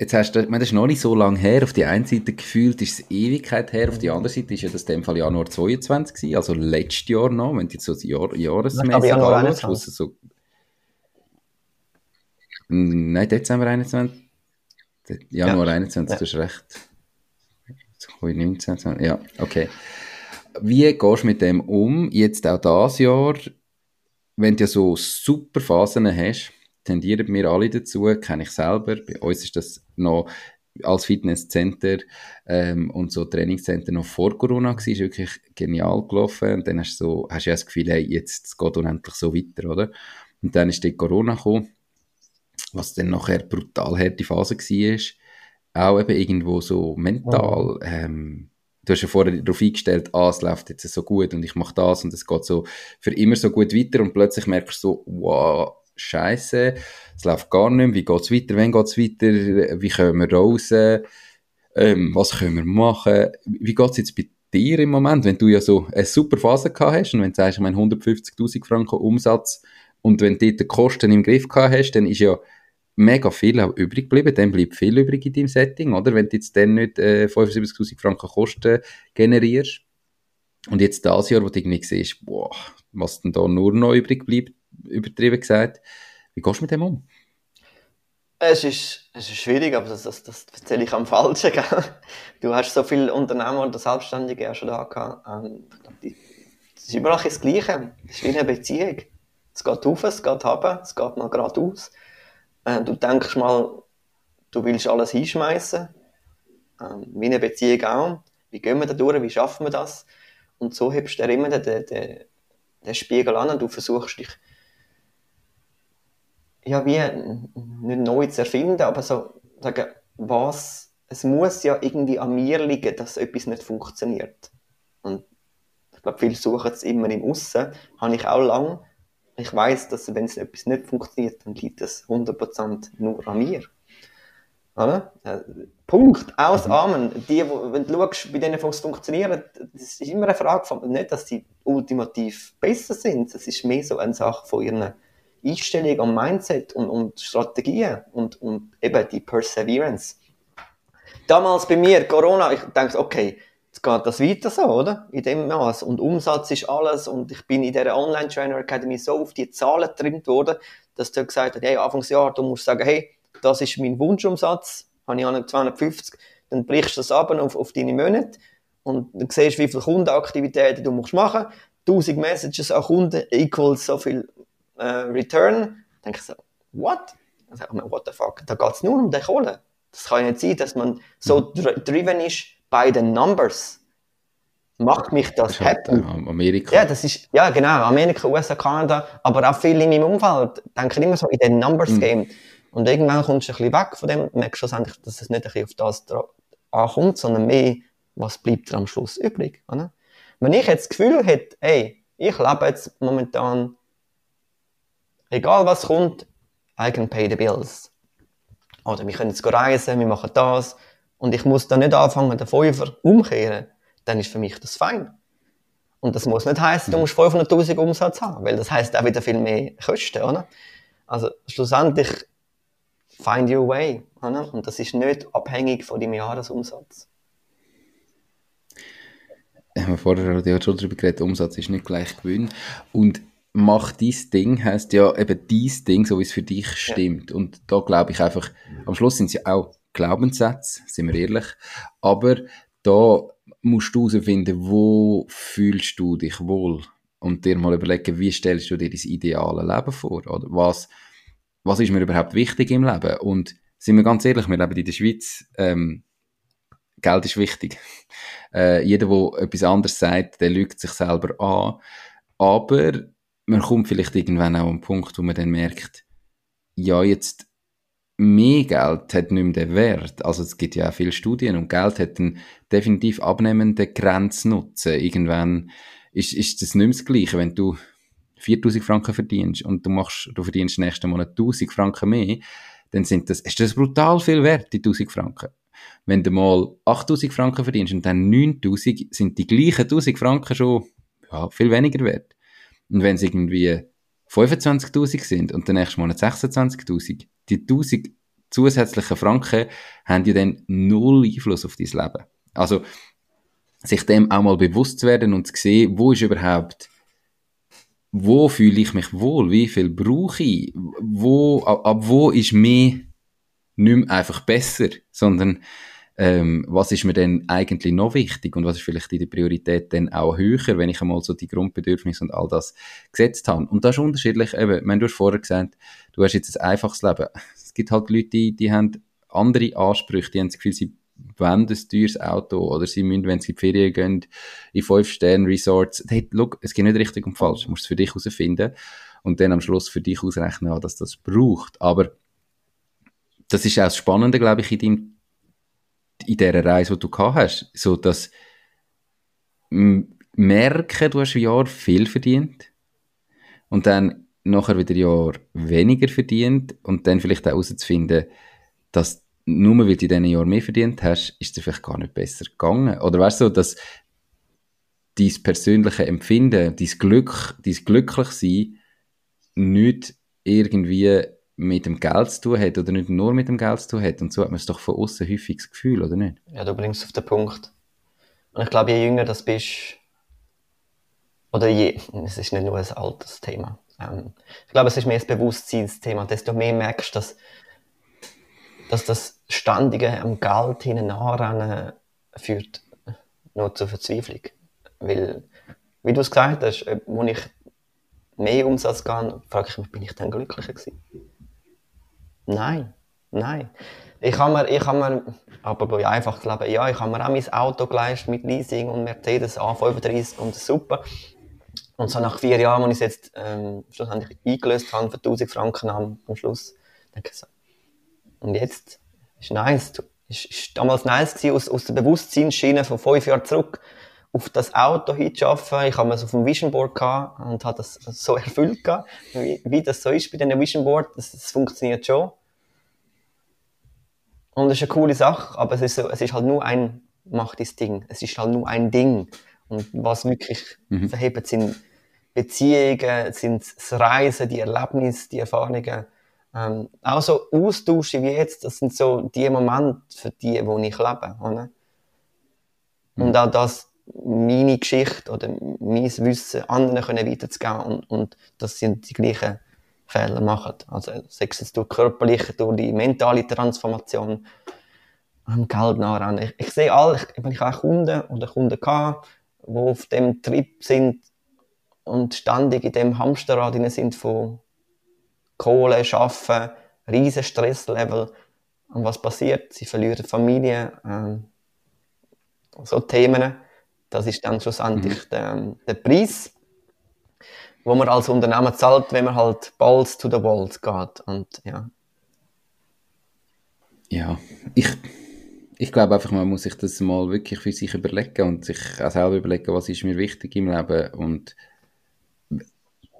Jetzt hast du, ich meine, das ist noch nicht so lange her. Auf die einen Seite gefühlt ist es Ewigkeit her, auf die andere Seite ist ja das in dem Fall Januar 22 gewesen, also letztes Jahr noch, wenn du jetzt so die Jahr, Jahresmäßig anschaust. So, nein, Dezember 21. Januar ja. 21, ja. du hast recht. 19, ja, okay. Wie gehst du mit dem um, jetzt auch dieses Jahr, wenn du ja so super Phasen hast, tendieren wir alle dazu, kenne ich selber. Bei uns ist das noch als Fitnesscenter ähm, und so Trainingscenter noch vor Corona war, ist wirklich genial gelaufen. Und dann hast du, so, hast du ja das Gefühl, hey, jetzt geht unendlich so weiter, oder? Und dann ist die Corona gekommen, was dann nachher brutal harte Phase war. Auch eben irgendwo so mental. Oh. Ähm, du hast ja vorher darauf eingestellt, ah, es läuft jetzt so gut und ich mache das und es geht so für immer so gut weiter und plötzlich merkst du so, wow, scheiße, es läuft gar nicht mehr, wie geht es weiter, wann geht es weiter, wie kommen wir raus, ähm, was können wir machen, wie geht es jetzt bei dir im Moment, wenn du ja so eine super Phase gehabt hast und wenn du sagst, ich meine 150'000 Franken Umsatz und wenn du die Kosten im Griff gehabt hast, dann ist ja mega viel auch übrig geblieben, dann bleibt viel übrig in deinem Setting, oder? Wenn du jetzt dann nicht äh, 75'000 Franken Kosten generierst. Und jetzt das Jahr, wo du irgendwie siehst, boah, was denn da nur noch übrig bleibt, übertrieben gesagt, wie gehst du mit dem um?
Es ist, es ist schwierig, aber das, das, das erzähle ich am Falschen. Gell? Du hast so viele Unternehmer oder Selbstständige auch schon da gehabt. Ähm, das ist immer noch das Gleiche. Es ist wie eine Beziehung. Es geht auf, es geht runter, es geht mal geradeaus. Äh, du denkst mal, du willst alles hinschmeißen. Ähm, wie eine Beziehung auch. Wie gehen wir da durch? Wie schaffen wir das? Und so hebst du immer den, den, den Spiegel an und du versuchst dich ja, wie nicht neu zu erfinden, aber so sagen, was, es muss ja irgendwie an mir liegen, dass etwas nicht funktioniert. Und ich glaube, viele suchen es immer im Aussen, habe ich auch lange. Ich weiß, dass wenn es etwas nicht funktioniert, dann liegt es 100% nur an mir. Oder? Äh, Punkt. Aus, mhm. Amen. Die, wo, wenn du schaust, bei denen es funktioniert, das ist immer eine Frage von, nicht, dass sie ultimativ besser sind. Es ist mehr so eine Sache von ihren Einstellung und Mindset und, und Strategien und, und eben die Perseverance. Damals bei mir, Corona, ich denke, okay, jetzt geht das weiter so, oder? In dem Maß. Und Umsatz ist alles und ich bin in dieser Online-Trainer Academy so auf die Zahlen getrimmt worden, dass der gesagt hat, hey, Anfangsjahr, du musst sagen, hey, das ist mein Wunschumsatz, habe ich an 250, dann brichst du das ab auf, auf deine Monate und dann siehst wie viele Kundenaktivitäten du musst machen. 1000 Messages an Kunden equals so viel äh, Return, denke ich so, what? Dann sage ich mir, what the fuck? Da geht es nur um den Kohle. Das kann ja nicht sein, dass man so mhm. driven ist by the numbers. Macht mich das, das happy? Halt,
Amerika.
Ja, das ist, ja, genau, Amerika, USA, Kanada, aber auch viele in meinem Umfeld denken immer so in den Numbers mhm. Und irgendwann kommst du ein bisschen weg von dem, merkst du schlussendlich, dass es nicht ein bisschen auf das ankommt, sondern mehr, was bleibt am Schluss übrig, oder? Wenn ich jetzt das Gefühl hätte, ey, ich lebe jetzt momentan egal was kommt, I can pay the bills. Oder wir können jetzt reisen, wir machen das. Und ich muss dann nicht anfangen, den Fünfer umkehren. Dann ist für mich das fein. Und das muss nicht heißen, du musst 500.000 Umsatz haben, weil das heißt auch wieder viel mehr Kosten, oder? Also schlussendlich find your way, oder? Und das ist nicht abhängig von deinem Jahresumsatz.
Wir haben vorher schon darüber geredet, Umsatz ist nicht gleich Gewinn. Und mach dies Ding heißt ja eben dies Ding, so wie es für dich stimmt. Ja. Und da glaube ich einfach, am Schluss sind es ja auch Glaubenssätze, sind wir ehrlich. Aber da musst du herausfinden, wo fühlst du dich wohl? Und dir mal überlegen, wie stellst du dir das ideale Leben vor? Oder was, was ist mir überhaupt wichtig im Leben? Und sind wir ganz ehrlich, wir leben in der Schweiz, ähm, Geld ist wichtig. Äh, jeder, der etwas anderes sagt, der lügt sich selber an. Aber man kommt vielleicht irgendwann auch an einen Punkt, wo man dann merkt, ja, jetzt mehr Geld hat nicht mehr den Wert. Also es gibt ja auch viele Studien und Geld hat einen definitiv abnehmenden Grenznutzen. Irgendwann ist, ist das nicht mehr das Gleiche, wenn du 4000 Franken verdienst und du machst, du verdienst nächsten Monat 1000 Franken mehr, dann sind das, ist das brutal viel wert, die 1000 Franken. Wenn du mal 8000 Franken verdienst und dann 9000, sind die gleichen 1000 Franken schon ja, viel weniger wert. Und wenn es irgendwie 25.000 sind und der nächste Monat 26.000, die 1000 zusätzlichen Franken haben ja dann null Einfluss auf dein Leben. Also, sich dem auch mal bewusst zu werden und zu sehen, wo ist überhaupt, wo fühle ich mich wohl, wie viel brauche ich, wo, ab, ab wo ist mir nicht mehr einfach besser, sondern ähm, was ist mir denn eigentlich noch wichtig und was ist vielleicht in der Priorität dann auch höher, wenn ich einmal so die Grundbedürfnisse und all das gesetzt habe. Und das ist unterschiedlich, eben, wenn du hast vorher gesagt, du hast jetzt ein einfaches Leben. Es gibt halt Leute, die, die haben andere Ansprüche, die haben das Gefühl, sie wollen ein teures Auto oder sie müssen, wenn sie in die Ferien gehen, in Fünf-Sterne-Resorts, hey, look, es geht nicht richtig und falsch, du musst es für dich herausfinden und dann am Schluss für dich ausrechnen, dass das braucht. Aber das ist auch das Spannende, glaube ich, in deinem in dieser Reise, die du gehabt hast, so dass merken, du hast ein Jahr viel verdient und dann nachher wieder ein Jahr weniger verdient und dann vielleicht auch herauszufinden, dass nur weil du in diesen Jahr mehr verdient hast, ist es vielleicht gar nicht besser gegangen. Oder weißt du, dass dein persönliche Empfinden, dein Glück, dein Glücklichsein nicht irgendwie mit dem Geld zu tun hat oder nicht nur mit dem Geld zu tun hat. Und so hat man es doch von außen häufig das Gefühl, oder nicht?
Ja, du bringst es auf den Punkt. Und ich glaube, je jünger das bist, oder je, es ist nicht nur ein altes Thema. Ähm, ich glaube, es ist mehr das Bewusstseinsthema. Desto mehr merkst dass, dass das ständige am Geld hinein führt nur zur Verzweiflung. Weil, wie du es gesagt hast, als ich mehr Umsatz gehe, frage ich mich, bin ich dann glücklicher gewesen? Nein, nein. Ich habe mir, ich habe mir, aber bei einfach leben, ja, ich habe mir auch mein Auto geleistet mit Leasing und Mercedes A35 und super. Und so nach vier Jahren, als ich es jetzt ähm, schlussendlich eingelöst habe für 1000 Franken am, am Schluss, denke ich so, und jetzt ist nice. Ist, ist damals nice gewesen, aus, aus der Bewusstseinsschiene von fünf Jahren zurück auf das Auto hinzuschaffen. Ich habe es auf dem Vision Board gehabt und habe das so erfüllt wie, wie das so ist bei diesen Vision Board. Das, das funktioniert schon. Und es ist eine coole Sache, aber es ist, so, es ist halt nur ein, mach das Ding. Es ist halt nur ein Ding. Und was wirklich mhm. verhebt, sind Beziehungen, sind das Reisen, die Erlebnisse, die Erfahrungen. Ähm, auch so Austausche wie jetzt, das sind so die Momente für die, wo ich lebe. Oder? Mhm. Und auch das, meine Geschichte oder mein Wissen anderen können weiterzugeben und, und das sind die gleichen Fehler machen. Also, sei es durch körperliche, durch die mentale Transformation, am Geld nachrennen. Ich, ich sehe alle, ich, ich habe Kunden oder Kunden gehabt, die auf dem Trip sind und ständig in dem Hamsterrad sind von Kohle, Arbeiten, riesen Stresslevel. Und was passiert? Sie verlieren Familie, ähm, so Themen. Das ist dann schlussendlich mhm. der, der Preis wo man als Unternehmen zahlt, wenn man halt balls to the walls geht. Und ja.
Ja, ich, ich glaube einfach, man muss sich das mal wirklich für sich überlegen und sich auch selber überlegen, was ist mir wichtig im Leben. Und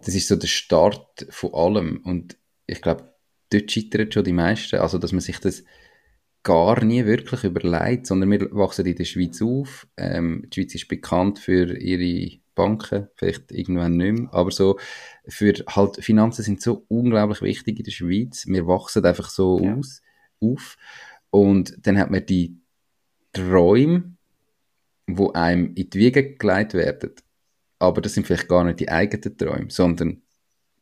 das ist so der Start von allem. Und ich glaube, dort scheitern schon die meisten. Also, dass man sich das gar nie wirklich überlegt, sondern wir wachsen in der Schweiz auf. Ähm, die Schweiz ist bekannt für ihre Banken, vielleicht irgendwann nicht mehr, aber so für halt Finanzen sind so unglaublich wichtig in der Schweiz. Wir wachsen einfach so ja. aus, auf und dann hat man die Träume, wo einem in die Wiege gelegt werden, aber das sind vielleicht gar nicht die eigenen Träume, sondern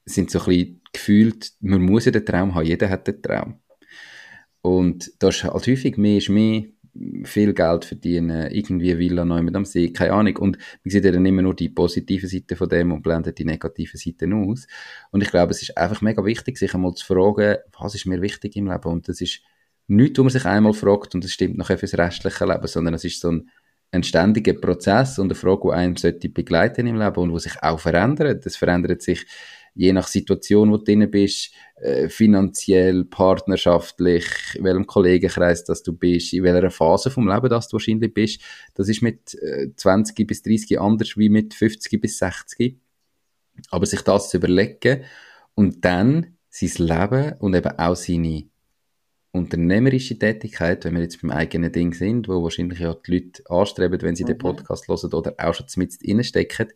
sind so ein bisschen gefühlt, man muss ja den Traum haben, jeder hat den Traum. Und das ist halt häufig mehr ist mehr, viel Geld verdienen, irgendwie Villa neu mit am See, keine Ahnung. Und sehen ja dann immer nur die positive Seite von dem und blenden die negative Seite aus. Und ich glaube, es ist einfach mega wichtig, sich einmal zu fragen, was ist mir wichtig im Leben? Und das ist nichts, wo man sich einmal fragt und das stimmt nachher fürs restliche Leben, sondern es ist so ein, ein ständiger Prozess und eine Frage, die einem sollte begleiten im Leben und wo sich auch verändert. Das verändert sich je nach Situation, wo du drin bist, äh, finanziell, partnerschaftlich, in welchem Kollegenkreis dass du bist, in welcher Phase vom Leben dass du wahrscheinlich bist, das ist mit äh, 20 bis 30 anders wie mit 50 bis 60. Aber sich das zu überlegen und dann sein Leben und eben auch seine unternehmerische Tätigkeit, wenn wir jetzt beim eigenen Ding sind, wo wahrscheinlich ja die Leute anstreben, wenn sie mhm. den Podcast hören oder auch schon mit reinstecken,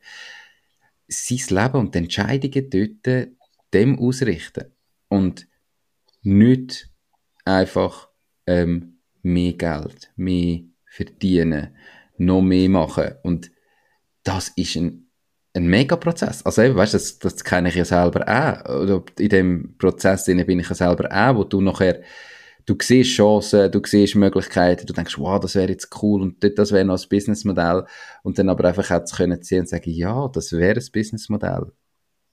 sein Leben und die Entscheidungen dort dem ausrichten. Und nicht einfach ähm, mehr Geld, mehr verdienen, noch mehr machen. Und das ist ein, ein Mega-Prozess. Also eben, weißt, das, das kenne ich ja selber auch. Oder in dem Prozess bin ich ja selber auch, wo du nachher du siehst Chancen, du siehst Möglichkeiten, du denkst, wow, das wäre jetzt cool und das wäre noch ein Businessmodell und dann aber einfach hätte können sehen und sagen, ja, das wäre ein Businessmodell.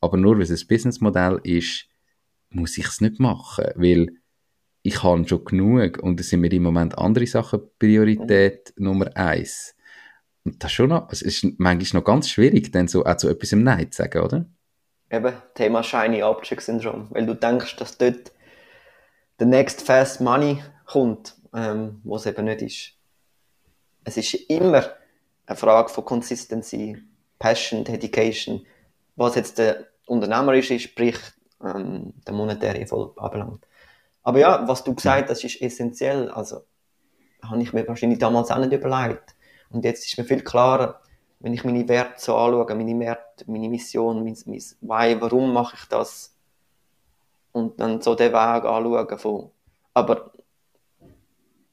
Aber nur weil es ein Businessmodell ist, muss ich es nicht machen, weil ich habe schon genug und es sind mir im Moment andere Sachen Priorität Nummer eins. Und das ist schon noch, es ist manchmal noch ganz schwierig, dann so auch zu etwas im Nein zu sagen, oder?
Eben, Thema Shiny Object Syndrome, weil du denkst, dass dort der Next Fast Money kommt, ähm, was eben nicht ist. Es ist immer eine Frage von Consistency, Passion, Dedication, was jetzt der unternehmerische, sprich ähm, der monetäre Erfolg anbelangt. Aber ja, was du gesagt hast, ist essentiell. Also habe ich mir wahrscheinlich damals auch nicht überlegt. Und jetzt ist mir viel klarer, wenn ich meine Werte so anschaue, meine Werte, meine Mission, mein, mein Why, warum mache ich das? Und dann so den Weg anschauen von, aber,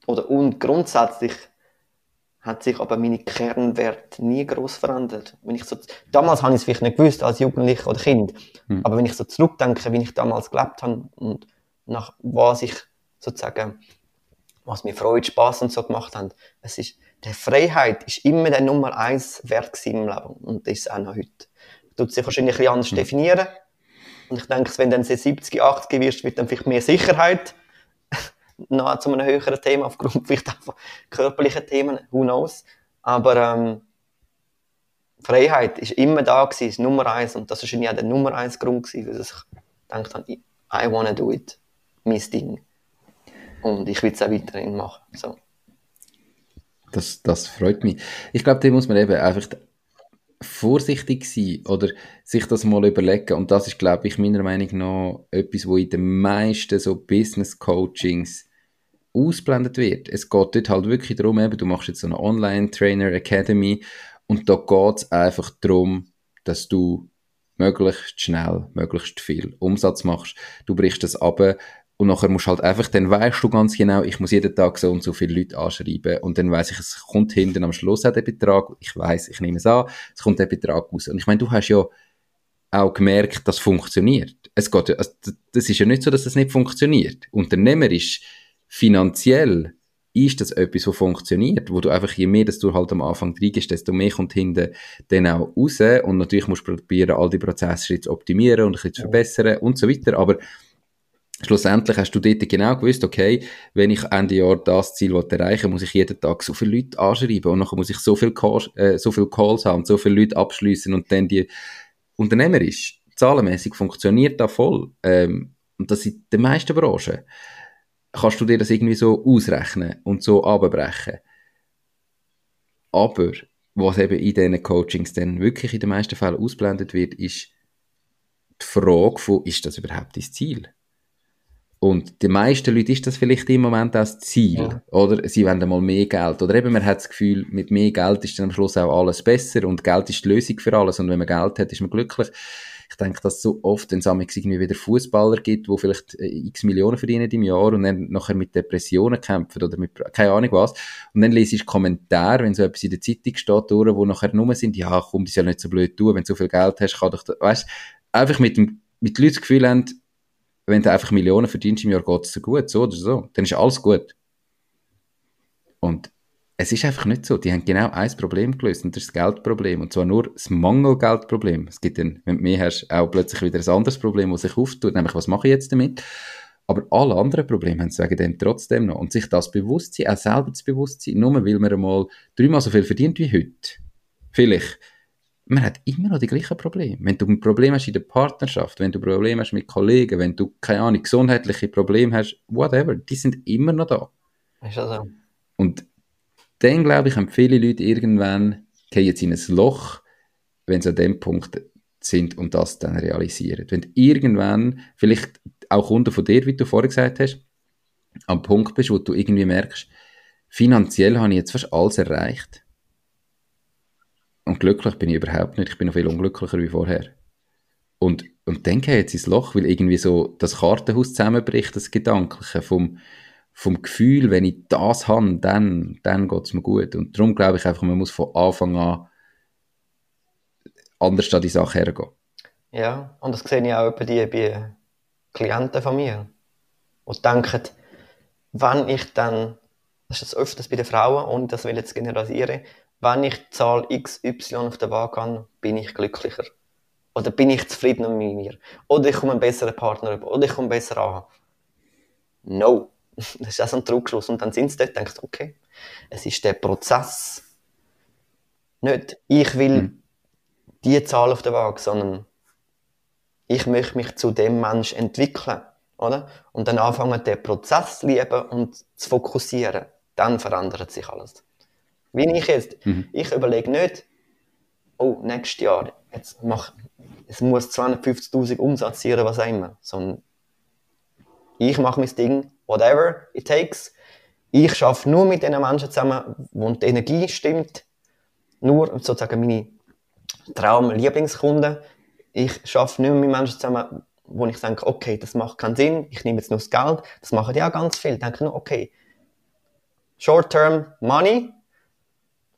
oder, und grundsätzlich hat sich aber meine Kernwerte nie groß verändert. Wenn ich so, damals habe ich es vielleicht nicht gewusst, als Jugendlicher oder Kind, mhm. aber wenn ich so zurückdenke, wie ich damals gelebt habe und nach was ich sozusagen, was mir Freude, Spaß und so gemacht haben, es ist, die Freiheit ist immer der Nummer eins Wert im Leben. Und das ist auch noch heute. Tut sich wahrscheinlich ein bisschen anders mhm. definieren. Und ich denke, wenn du dann 70, 80 wirst, wird dann vielleicht mehr Sicherheit noch zu einem höheren Thema, aufgrund vielleicht auch von körperlichen Themen, who knows. Aber ähm, Freiheit ist immer da gewesen, ist Nummer eins. Und das wahrscheinlich auch der Nummer eins Grund gewesen, weil ich gedacht habe, I wanna do it. Mein Ding. Und ich will es auch weiterhin machen. So.
Das, das freut mich. Ich glaube, da muss man eben einfach vorsichtig sein oder sich das mal überlegen. Und das ist, glaube ich, meiner Meinung nach etwas, wo in den meisten so Business Coachings ausblendet wird. Es geht dort halt wirklich darum, eben, du machst jetzt so eine Online-Trainer Academy und da geht es einfach darum, dass du möglichst schnell, möglichst viel Umsatz machst. Du brichst das ab und nachher musst du halt einfach, dann weißt du ganz genau, ich muss jeden Tag so und so viele Leute anschreiben. Und dann weiß ich, es kommt hinten am Schluss auch der Betrag. Ich weiß, ich nehme es an, es kommt der Betrag raus. Und ich meine, du hast ja auch gemerkt, das funktioniert. Es geht, also, das ist ja nicht so, dass das nicht funktioniert. Unternehmer ist finanziell ist das etwas, was funktioniert, wo du einfach, je mehr dass du halt am Anfang reingehst, desto mehr kommt hinten dann auch raus und natürlich musst du probieren, all die Prozesse zu optimieren und ein bisschen zu verbessern und so weiter, aber schlussendlich hast du dort genau gewusst, okay, wenn ich Ende Jahr das Ziel erreichen muss ich jeden Tag so viele Leute anschreiben und nachher muss ich so viel Calls, äh, so viele Calls haben, so viele Leute abschließen und dann die unternehmerisch, zahlenmäßig funktioniert da voll. Ähm, und das in den meisten Branchen. Kannst du dir das irgendwie so ausrechnen und so abbrechen. Aber was eben in diesen Coachings dann wirklich in den meisten Fällen ausblendet wird, ist die Frage von, ist das überhaupt das Ziel? Und die meisten Leute ist das vielleicht im Moment auch das Ziel. Ja. Oder sie wollen einmal mehr Geld. Oder eben man hat das Gefühl, mit mehr Geld ist dann am Schluss auch alles besser und Geld ist die Lösung für alles. Und wenn man Geld hat, ist man glücklich. Ich denke, dass so oft, wenn es irgendwie wieder Fußballer gibt, wo vielleicht äh, x Millionen verdienen im Jahr und dann nachher mit Depressionen kämpfen oder mit keine Ahnung was. Und dann lese ich Kommentare, wenn so etwas in der Zeitung steht, durch, wo nachher nur sind, ja komm, das ist ja nicht so blöd tun, wenn du so viel Geld hast, kann doch, weißt, einfach mit dem, mit Leuten das Gefühl haben, wenn du einfach Millionen verdienst im Jahr, geht es dir gut, so oder so. Dann ist alles gut. Und es ist einfach nicht so. Die haben genau ein Problem gelöst und das ist das Geldproblem. Und zwar nur das Mangelgeldproblem. Es gibt dann, wenn du mehr hast, auch plötzlich wieder ein anderes Problem, das sich auftut, nämlich was mache ich jetzt damit? Aber alle anderen Probleme haben sie wegen dem trotzdem noch. Und sich das bewusst sein, auch selber das Bewusstsein, nur weil man einmal dreimal so viel verdient wie heute. Vielleicht man hat immer noch die gleichen Probleme. Wenn du ein Problem hast in der Partnerschaft, wenn du Probleme hast mit Kollegen, wenn du, keine Ahnung, gesundheitliche Probleme hast, whatever, die sind immer noch da.
Ist das so?
Und dann, glaube ich, haben viele Leute irgendwann, gehen jetzt in ein Loch, wenn sie an dem Punkt sind und das dann realisieren. Wenn du irgendwann, vielleicht auch Kunden von dir, wie du vorher gesagt hast, am Punkt bist, wo du irgendwie merkst, finanziell habe ich jetzt fast alles erreicht und glücklich bin ich überhaupt nicht. Ich bin noch viel unglücklicher wie vorher. Und, und dann geht jetzt ins Loch, weil irgendwie so das Kartenhaus zusammenbricht, das Gedankliche vom, vom Gefühl, wenn ich das habe, dann, dann geht es mir gut. Und darum glaube ich einfach, man muss von Anfang an anders an die Sache hergehen.
Ja, und das sehe ich auch bei, bei Klienten von mir, die denken, wenn ich dann, das ist das öfters bei den Frauen, und das will ich jetzt generalisieren, wenn ich Zahl XY auf der Waage habe, bin ich glücklicher. Oder bin ich zufriedener mit mir. Oder ich komme einen besseren Partner über. Oder ich komme besser an. No. Das ist auch so ein Trugschluss. Und dann sind sie dort und denken, okay, es ist der Prozess. Nicht, ich will mhm. die Zahl auf der Waage, sondern ich möchte mich zu dem Mensch entwickeln. Oder? Und dann anfangen, den Prozess zu lieben und zu fokussieren. Dann verändert sich alles. Wie ich jetzt. Mhm. Ich überlege nicht, oh, nächstes Jahr, jetzt mach, es muss 250.000 Umsatz sein was auch immer. Sondern ich mache mein Ding, whatever it takes. Ich arbeite nur mit den Menschen zusammen, wo die Energie stimmt. nur sozusagen meine Traum-Lieblingskunden. Ich arbeite mehr mit Menschen zusammen, wo ich denke, okay, das macht keinen Sinn, ich nehme jetzt nur das Geld. Das machen die auch ganz viel. Ich denke nur, okay, Short-Term Money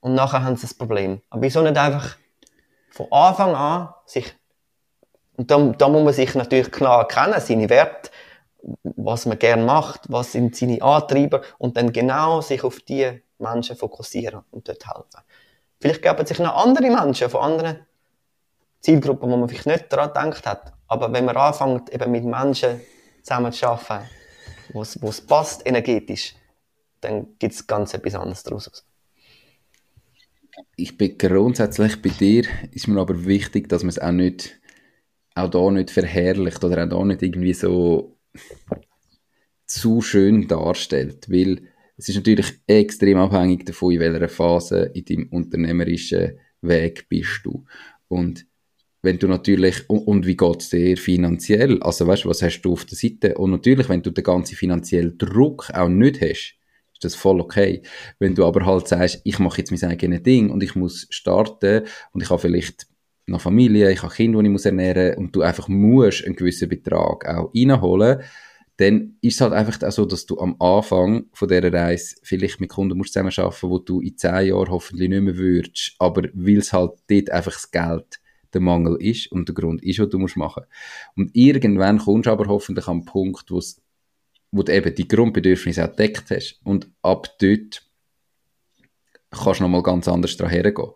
und nachher haben sie das Problem. Aber wieso nicht einfach von Anfang an sich, und da, da muss man sich natürlich klar kennen, seine Werte, was man gerne macht, was sind seine Antreiber und dann genau sich auf die Menschen fokussieren und dort helfen. Vielleicht geben sich noch andere Menschen von anderen Zielgruppen, wo man vielleicht nicht daran gedacht hat. Aber wenn man anfängt, eben mit Menschen zusammen zu arbeiten, wo es passt energetisch, dann gibt es ganz etwas anderes daraus.
Ich bin grundsätzlich bei dir, ist mir aber wichtig, dass man es auch nicht, auch da nicht verherrlicht oder auch da nicht irgendwie so zu schön darstellt, weil es ist natürlich extrem abhängig davon, in welcher Phase in deinem unternehmerischen Weg bist du. Und wenn du natürlich, und, und wie geht es dir finanziell? Also weißt du, was hast du auf der Seite? Und natürlich, wenn du den ganzen finanziellen Druck auch nicht hast, ist das voll okay. Wenn du aber halt sagst, ich mache jetzt mein eigenes Ding und ich muss starten und ich habe vielleicht noch Familie, ich habe Kinder, die ich muss ernähren und du einfach musst einen gewissen Betrag auch reinholen, dann ist es halt einfach auch so, dass du am Anfang von dieser Reise vielleicht mit Kunden musst zusammenarbeiten, wo du in zehn Jahren hoffentlich nicht mehr würdest, aber weil es halt dort einfach das Geld der Mangel ist und der Grund ist, was du musst machen. Und irgendwann kommst du aber hoffentlich am Punkt, wo du eben die Grundbedürfnisse auch deckt hast. Und ab dort kannst du nochmal ganz anders daran hergehen.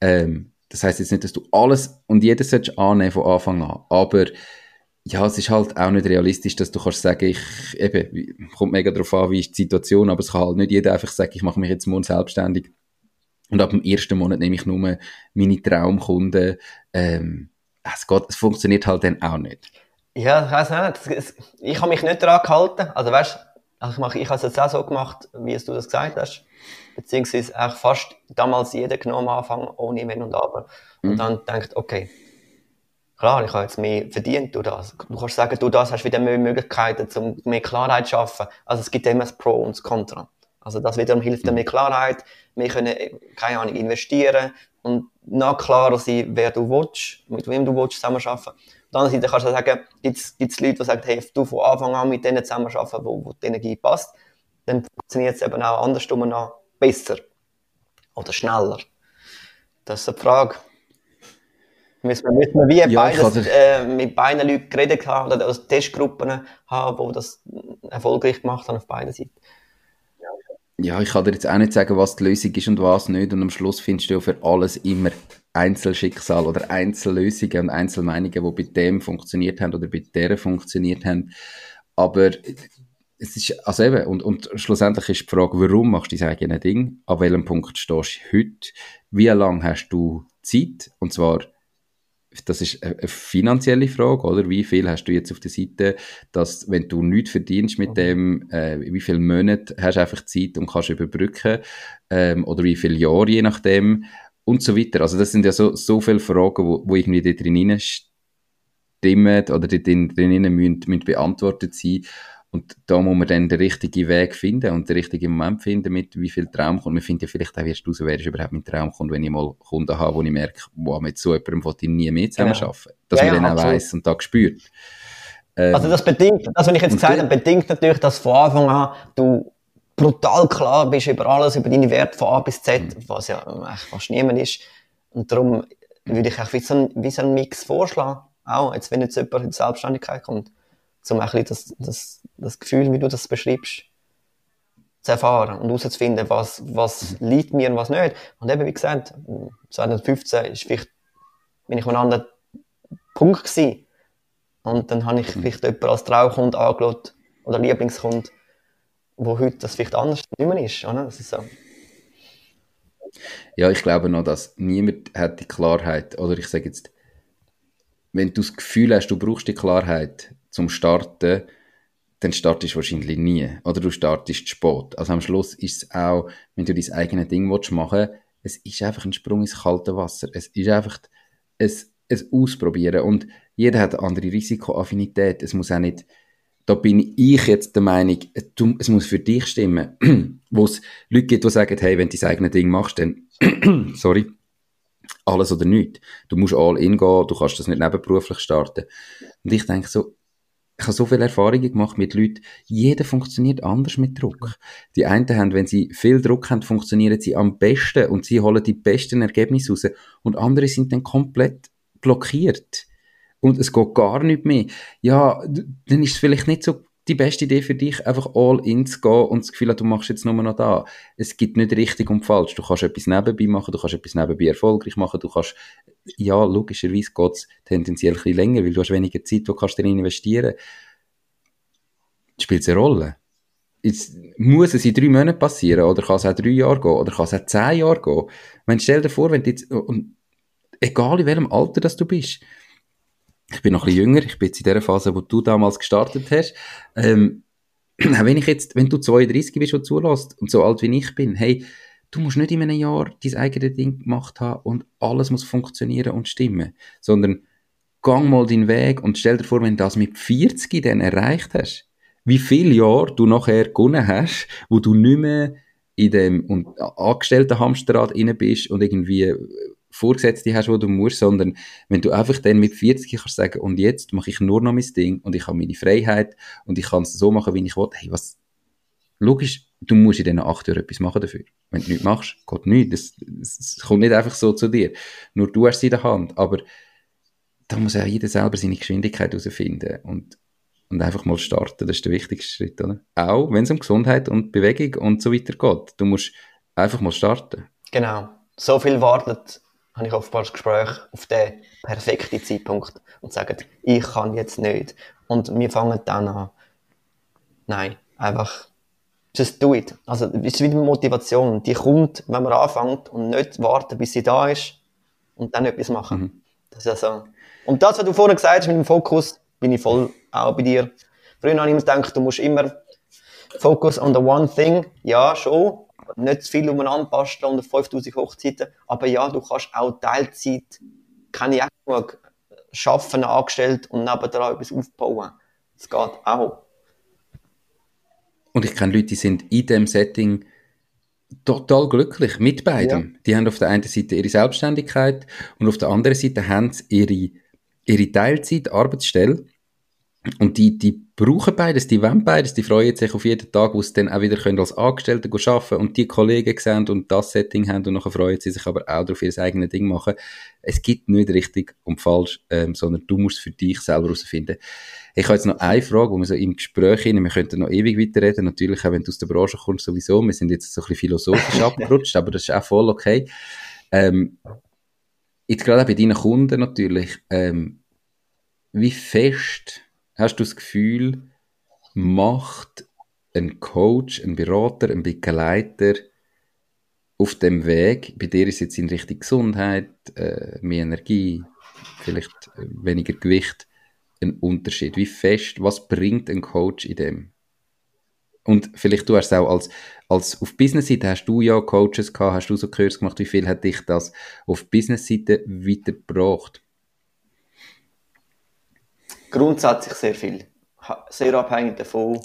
Ähm, das heißt jetzt nicht, dass du alles und jedes annehmen von Anfang an. Aber ja, es ist halt auch nicht realistisch, dass du kannst sagen, ich, eben, kommt mega darauf an, wie ist die Situation, aber es kann halt nicht jeder einfach sagen, ich mache mich jetzt morgen selbstständig und ab dem ersten Monat nehme ich nur meine Traumkunden. Ähm, es, geht, es funktioniert halt dann auch nicht.
Ja, ich weiß nicht. Ich habe mich nicht daran gehalten. Also weißt, also ich, mache, ich habe es jetzt auch so gemacht, wie es du das gesagt hast. Beziehungsweise auch fast damals jeder genommen am Anfang, ohne Wenn und Aber. Und mhm. dann denkt, okay, klar, ich habe jetzt mehr verdient durch das. Du kannst sagen, du das hast wieder mehr Möglichkeiten, um mehr Klarheit zu schaffen. Also es gibt immer das Pro und das Contra. Also das wiederum hilft dir mehr Klarheit. Wir können, keine Ahnung, investieren und noch klarer sein, wer du willst, mit wem du willst zusammenarbeiten. Auf der anderen Seite kannst du sagen, gibt es Leute, die sagen, hey, du von Anfang an mit denen zusammenarbeiten, wo, wo die Energie passt, dann funktioniert es eben auch andersrum noch besser. Oder schneller. Das ist eine Frage. Müssen wir, müssen wir wie ja, beides, äh, mit beiden Leuten geredet haben oder also Testgruppen haben, die das erfolgreich gemacht haben auf beiden Seiten
ja, ich kann dir jetzt auch nicht sagen, was die Lösung ist und was nicht. Und am Schluss findest du ja für alles immer Einzelschicksal oder Einzellösungen und Einzelmeinungen, die bei dem funktioniert haben oder bei der funktioniert haben. Aber es ist, also eben, und, und schlussendlich ist die Frage, warum machst du dein eigenes Ding? An welchem Punkt stehst du heute? Wie lange hast du Zeit? Und zwar das ist eine finanzielle Frage, oder? Wie viel hast du jetzt auf der Seite, dass, wenn du nichts verdienst mit dem, äh, wie viele Monate hast du einfach Zeit und kannst überbrücken, ähm, oder wie viele Jahre, je nachdem, und so weiter. Also, das sind ja so, so viele Fragen, wo, wo irgendwie da drin stimmen, oder da drin, drin müssen, müssen beantwortet sein. Und da muss man dann den richtigen Weg finden und den richtigen Moment finden, mit wie viel Traumkunden. Wir finden ja vielleicht auch erst raus, wer ist überhaupt mein Traumkunde, wenn ich mal Kunden habe, wo ich merke, wow, mit so jemandem wollte ich nie mehr zusammenarbeiten. Genau. Dass ja, man ja, dann auch weiss und da spürt.
Ähm, also das bedingt, das, was ich jetzt gesagt habe, bedingt natürlich, dass von Anfang an du brutal klar bist über alles, über deine Werte von A bis Z, mhm. was ja eigentlich fast niemand ist. Und darum würde ich auch wie so, ein, wie so einen Mix vorschlagen. Auch, jetzt wenn jetzt jemand in die Selbstständigkeit kommt um ein das, das, das Gefühl, wie du das beschreibst, zu erfahren und herauszufinden, was, was mhm. liegt mir und was nicht. Und eben, wie gesagt, 2015 ist vielleicht, bin ich an einem anderen Punkt gewesen. Und dann habe ich mhm. vielleicht jemanden als Traukund angeschaut oder Lieblingskund, wo heute das vielleicht anders nicht mehr ist. Oder? Das ist so.
Ja, ich glaube noch, dass niemand hat die Klarheit, oder ich sage jetzt, wenn du das Gefühl hast, du brauchst die Klarheit, zum Starten, dann startest du wahrscheinlich nie. Oder du startest spät. Also am Schluss ist es auch, wenn du dein eigenes Ding machen willst, es ist einfach ein Sprung ins kalte Wasser. Es ist einfach ein, ein Ausprobieren. Und jeder hat eine andere Risikoaffinität. Es muss auch nicht, da bin ich jetzt der Meinung, es muss für dich stimmen. Wo es Leute gibt, die sagen, hey, wenn du dein eigenes Ding machst, dann, sorry, alles oder nichts. Du musst all in gehen, du kannst das nicht nebenberuflich starten. Und ich denke so, ich habe so viele Erfahrungen gemacht mit Leuten, jeder funktioniert anders mit Druck. Die einen haben, wenn sie viel Druck haben, funktionieren sie am besten und sie holen die besten Ergebnisse raus. Und andere sind dann komplett blockiert. Und es geht gar nicht mehr. Ja, dann ist es vielleicht nicht so die beste Idee für dich, einfach all in zu gehen und das Gefühl du machst jetzt nur noch da. Es gibt nicht richtig und falsch. Du kannst etwas nebenbei machen, du kannst etwas nebenbei erfolgreich machen, du kannst, ja, logischerweise geht es tendenziell ein bisschen länger, weil du hast weniger Zeit, wo kannst du drin investieren. Spielt es eine Rolle? Jetzt muss es in drei Monaten passieren, oder kann es auch drei Jahre gehen, oder kann es auch zehn Jahre gehen. Wenn, stell dir vor, wenn du jetzt, egal in welchem Alter das du bist, ich bin noch ein bisschen jünger, ich bin jetzt in der Phase, wo du damals gestartet hast. Ähm, wenn ich jetzt, wenn du 32 bist und zulässt und so alt wie ich bin, hey, du musst nicht in einem Jahr dein eigenes Ding gemacht haben und alles muss funktionieren und stimmen, sondern gang mal deinen Weg und stell dir vor, wenn du das mit 40 dann erreicht hast, wie viele Jahre du nachher gewonnen hast, wo du nicht mehr in dem angestellten Hamsterrad inne bist und irgendwie Vorgesetzte hast, wo du musst, sondern wenn du einfach dann mit 40 kannst sagen, und jetzt mache ich nur noch mein Ding und ich habe meine Freiheit und ich kann es so machen, wie ich will, hey, was, logisch, du musst in diesen acht Jahren etwas machen dafür. Wenn du nichts machst, geht nichts. Es kommt nicht einfach so zu dir. Nur du hast es in der Hand. Aber da muss auch jeder selber seine Geschwindigkeit herausfinden und, und einfach mal starten. Das ist der wichtigste Schritt, oder? Auch wenn es um Gesundheit und Bewegung und so weiter geht. Du musst einfach mal starten.
Genau. So viel wartet habe ich oftmals Gespräch auf den perfekten Zeitpunkt und sagen, ich kann jetzt nicht. Und wir fangen dann an. Nein, einfach just do it. Also es ist wieder Motivation. Die kommt, wenn man anfängt und nicht warten, bis sie da ist und dann etwas machen. Mhm. Das ist also. Und das, was du vorhin gesagt hast mit dem Fokus, bin ich voll auch bei dir. Früher habe ich immer gedacht, du musst immer Focus on the one thing. Ja, schon nicht zu viel umeinander basteln unter 5000 Hochzeiten. Aber ja, du kannst auch Teilzeit, kann ich auch genug schaffen, angestellt und nebenan etwas aufbauen. Das geht auch.
Und ich kenne Leute, die sind in diesem Setting total glücklich mit beidem. Ja. Die haben auf der einen Seite ihre Selbstständigkeit und auf der anderen Seite haben sie ihre, ihre Teilzeit, Arbeitsstelle und die, die brauchen beides, die wollen beides, die freuen sich auf jeden Tag, wo sie dann auch wieder können als Angestellte arbeiten und die Kollegen sehen und das Setting haben und nachher freuen sie sich aber auch darauf, ihr eigenes Ding machen. Es gibt nicht richtig und falsch, ähm, sondern du musst für dich selber herausfinden. Ich habe jetzt noch eine Frage, wo wir so im Gespräch hin, wir könnten noch ewig weiterreden, natürlich auch wenn du aus der Branche kommst sowieso, wir sind jetzt so ein bisschen philosophisch abgerutscht, aber das ist auch voll okay. Ähm, jetzt gerade auch bei deinen Kunden natürlich, ähm, wie fest hast du das Gefühl, macht ein Coach, ein Berater, ein Begleiter auf dem Weg, bei dir ist jetzt in Richtung Gesundheit, äh, mehr Energie, vielleicht äh, weniger Gewicht, ein Unterschied? Wie fest, was bringt ein Coach in dem? Und vielleicht du hast auch als, als auf Business-Seite hast du ja Coaches gehabt, hast du so Kurs gemacht, wie viel hat dich das auf Business-Seite weitergebracht?
Grundsätzlich sehr viel. Sehr abhängig davon,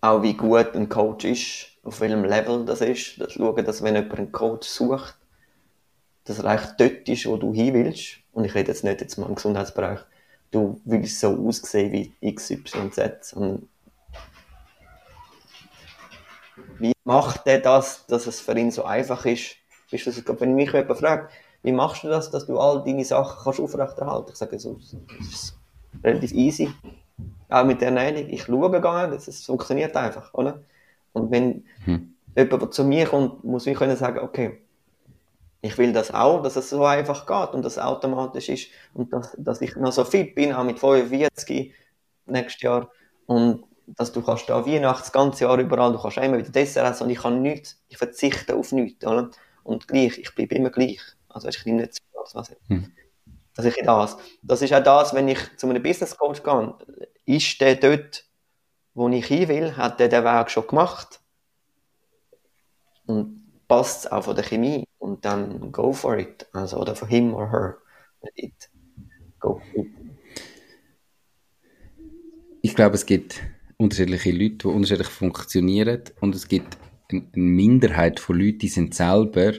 auch wie gut ein Coach ist, auf welchem Level das ist. Das schauen, dass wenn jemand einen Coach sucht, dass er eigentlich dort ist, wo du hin willst. Und ich rede jetzt nicht jetzt mal im Gesundheitsbereich, du willst so aussehen wie XYZ, sondern wie macht er das, dass es für ihn so einfach ist? Bist du, wenn mich jemand fragt, wie machst du das, dass du all deine Sachen kannst aufrechterhalten? Ich sage, so, das ist relativ easy. Auch mit der Ernährung. Ich schaue nicht, es funktioniert einfach, oder? Und wenn hm. jemand zu mir kommt, muss ich können sagen, okay, ich will das auch, dass es so einfach geht und dass es automatisch ist und dass, dass ich noch so fit bin, auch mit 45 nächstes Jahr und dass du kannst da Weihnachten das ganze Jahr überall, du kannst immer wieder Dessert essen und ich kann nichts, ich verzichte auf nichts, oder? Und gleich, ich bleibe immer gleich. Also ich nehme nicht zu was hm. Dass ich das. Das ist auch das, wenn ich zu einem Business Coach gehe, ist der dort, wo ich hin will, hat der den Weg schon gemacht und passt es auch von der Chemie und dann go for it. Also, oder von him or her. It. Go for it.
Ich glaube, es gibt unterschiedliche Leute, die unterschiedlich funktionieren und es gibt eine Minderheit von Leuten, die sind selber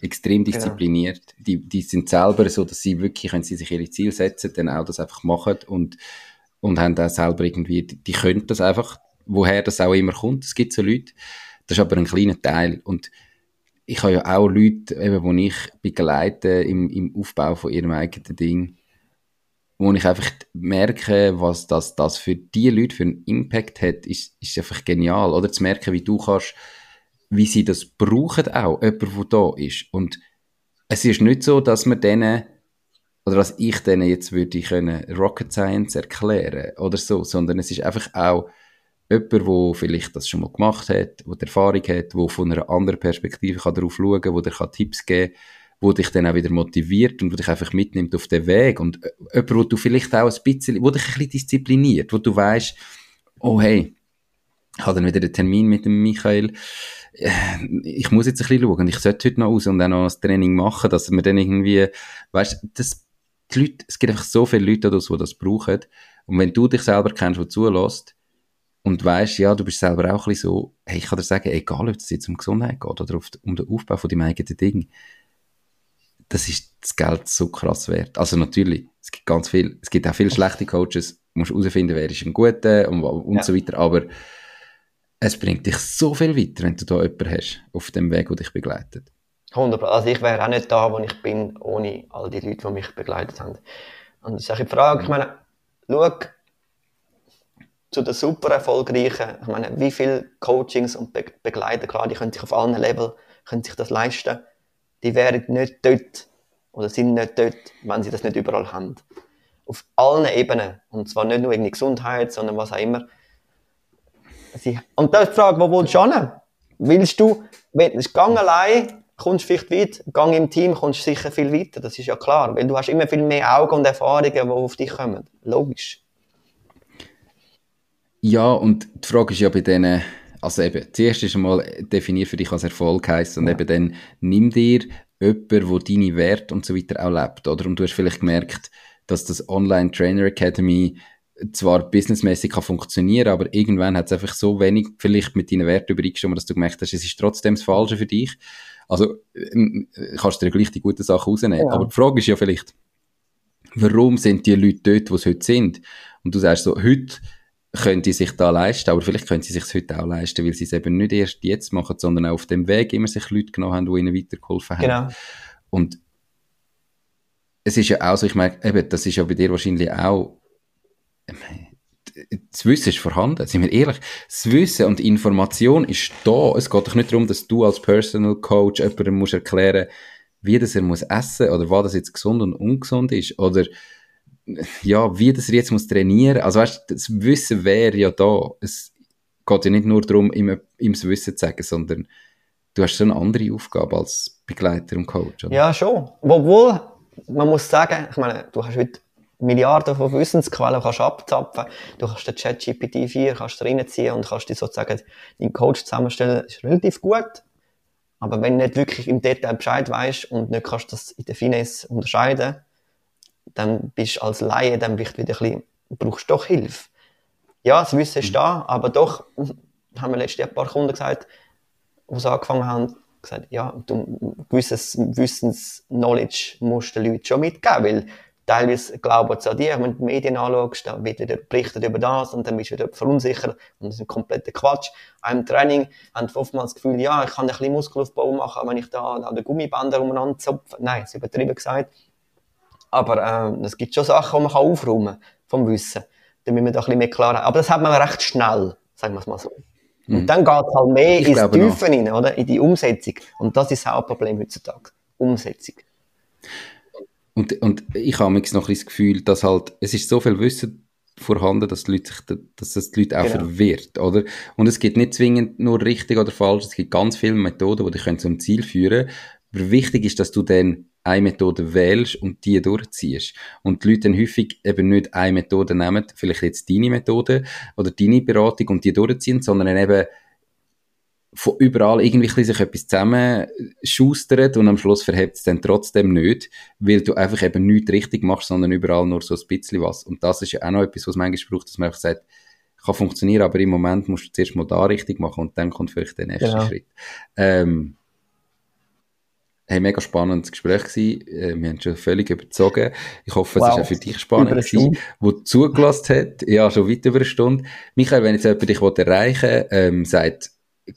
extrem diszipliniert. Ja. Die, die sind selber so, dass sie wirklich, wenn sie sich ihre Ziele setzen, dann auch das einfach machen und, und haben auch selber irgendwie, die, die können das einfach, woher das auch immer kommt. Es gibt so Leute, das ist aber ein kleiner Teil und ich habe ja auch Leute, eben, die ich begleite im, im Aufbau von ihrem eigenen Ding, wo ich einfach merke, was das, das für die Leute für einen Impact hat, ist, ist einfach genial. Oder zu merken, wie du kannst, wie sie das brauchen auch, jemand, der da ist. Und es ist nicht so, dass man denen, oder dass ich denen jetzt würde können Rocket Science erklären oder so, sondern es ist einfach auch jemand, der vielleicht das schon mal gemacht hat, der Erfahrung hat, der von einer anderen Perspektive kann darauf schauen kann, der dir Tipps geben kann, wo dich dann auch wieder motiviert und wo dich einfach mitnimmt auf den Weg und jemand, wo du vielleicht auch ein bisschen, wo dich ein bisschen diszipliniert, wo du weißt, oh hey, ich habe dann wieder den Termin mit dem Michael, ich muss jetzt ein bisschen schauen, ich sollte heute noch raus und dann noch ein Training machen, dass wir dann irgendwie, weißt, das, die Leute, es gibt einfach so viele Leute die das brauchen und wenn du dich selber kennst, der zulässt, und weißt, ja, du bist selber auch ein bisschen so, hey, ich kann dir sagen, egal, ob es jetzt um Gesundheit geht oder um den Aufbau von deinem eigenen Ding, das ist das Geld so krass wert. Also natürlich, es gibt ganz viel, es gibt auch viele schlechte Coaches, du musst herausfinden, wer ist ein guter und, und ja. so weiter, aber es bringt dich so viel weiter, wenn du da jemanden hast, auf dem Weg, der dich begleitet.
100 Also ich wäre auch nicht da, wo ich bin, ohne all die Leute, die mich begleitet haben. Und das ist auch die Frage, ich meine, schau, zu den super erfolgreichen, ich meine, wie viele Coachings und Be Begleiter, klar, die können sich auf allen Level, können sich das leisten, die wären nicht dort oder sind nicht dort, wenn sie das nicht überall haben. Auf allen Ebenen. Und zwar nicht nur irgendwie Gesundheit, sondern was auch immer. Sie, und da ist die Frage, wo willst du hin? Willst du, wenn gang allein, kommst du vielleicht weit, gang im Team, kommst du sicher viel weiter. Das ist ja klar. Weil du hast immer viel mehr Augen und Erfahrungen, die auf dich kommen. Logisch.
Ja, und die Frage ist ja bei denen, also eben, zuerst ist einmal definier für dich, was Erfolg heisst und ja. eben dann nimm dir jemanden, der deine Werte und so weiter auch lebt, oder? Und du hast vielleicht gemerkt, dass das Online Trainer Academy zwar businessmäßig kann funktionieren, aber irgendwann hat es einfach so wenig vielleicht mit deinen Werten übereingestimmt, dass du gemerkt hast, es ist trotzdem das Falsche für dich. Also ähm, kannst du dir gleich die guten Sachen rausnehmen. Ja. Aber die Frage ist ja vielleicht, warum sind die Leute dort, wo sie heute sind? Und du sagst so, heute können die sich da leisten, aber vielleicht können sie sich heute auch leisten, weil sie es eben nicht erst jetzt machen, sondern auch auf dem Weg immer sich Leute genommen haben, die ihnen weitergeholfen haben. Genau. Und es ist ja auch so, ich meine, eben, das ist ja bei dir wahrscheinlich auch, das Wissen ist vorhanden, sind wir ehrlich. Das Wissen und die Information ist da. Es geht doch nicht darum, dass du als Personal Coach jemandem musst erklären, wie das er muss essen oder was das jetzt gesund und ungesund ist oder ja, wie das er jetzt muss trainieren. Also weißt, das Wissen wäre ja da. Es geht ja nicht nur darum, ihm, ihm das Wissen zu sagen, sondern du hast eine andere Aufgabe als Begleiter und Coach. Oder?
Ja, schon. Obwohl, man muss sagen, ich meine, du hast heute Milliarden von Wissensquellen kannst abzapfen. Du kannst den Chat GPT 4 kannst reinziehen und kannst dir sozusagen deinen Coach zusammenstellen. Das ist relativ gut. Aber wenn du nicht wirklich im Detail Bescheid weißt und nicht kannst das in der Finesse unterscheiden, dann bist du als Laie dann wieder ein bisschen, brauchst doch Hilfe. Ja, das Wissen ist da, aber doch, haben wir letztes Jahr ein paar Kunden gesagt, die angefangen haben, gesagt, ja, du, gewisses Wissens-Knowledge musst du den Leuten schon mitgeben, weil teilweise glauben sie an dich, wenn du die Medien anschaust, dann wird wieder berichtet über das und dann bist du wieder verunsichert und das ist ein kompletter Quatsch. Auch im Training haben oftmals das Gefühl, ja, ich kann ein bisschen Muskelaufbau machen, wenn ich da an den Gummibänder umeinander zupfe. Nein, das ist übertrieben gesagt. Aber ähm, es gibt schon Sachen, die man aufräumen kann vom Wissen. Da müssen wir da ein bisschen mehr klar haben. Aber das hat man recht schnell, sagen wir es mal so. Und mhm. dann geht es halt mehr ich ins Tiefen rein, oder? In die Umsetzung. Und das ist das Hauptproblem heutzutage. Umsetzung.
Und, und ich habe noch das Gefühl, dass halt, es ist so viel Wissen vorhanden, dass, die Leute sich, dass das die Leute auch genau. verwirrt, oder? Und es gibt nicht zwingend nur richtig oder falsch, es gibt ganz viele Methoden, die dich zum Ziel führen können. Aber wichtig ist, dass du dann eine Methode wählst und die durchziehst. Und die Leute dann häufig eben nicht eine Methode nehmen, vielleicht jetzt deine Methode oder deine Beratung und die durchziehen, sondern eben von überall irgendwie sich etwas zusammenschustert und am Schluss verhebt es dann trotzdem nicht, weil du einfach eben nichts richtig machst, sondern überall nur so ein bisschen was. Und das ist ja auch noch etwas, was manchmal braucht, dass man einfach sagt, kann funktionieren, aber im Moment musst du zuerst mal da richtig machen und dann kommt vielleicht der nächste genau. Schritt. Ähm, Hey, mega spannendes Gespräch gewesen. Äh, wir haben schon völlig überzogen. Ich hoffe, wow. es ist auch für dich spannend gewesen, wo du zugelassen hat. Ja, schon weit über eine Stunde. Michael, wenn jetzt jemand dich erreichen will, ähm, sagt,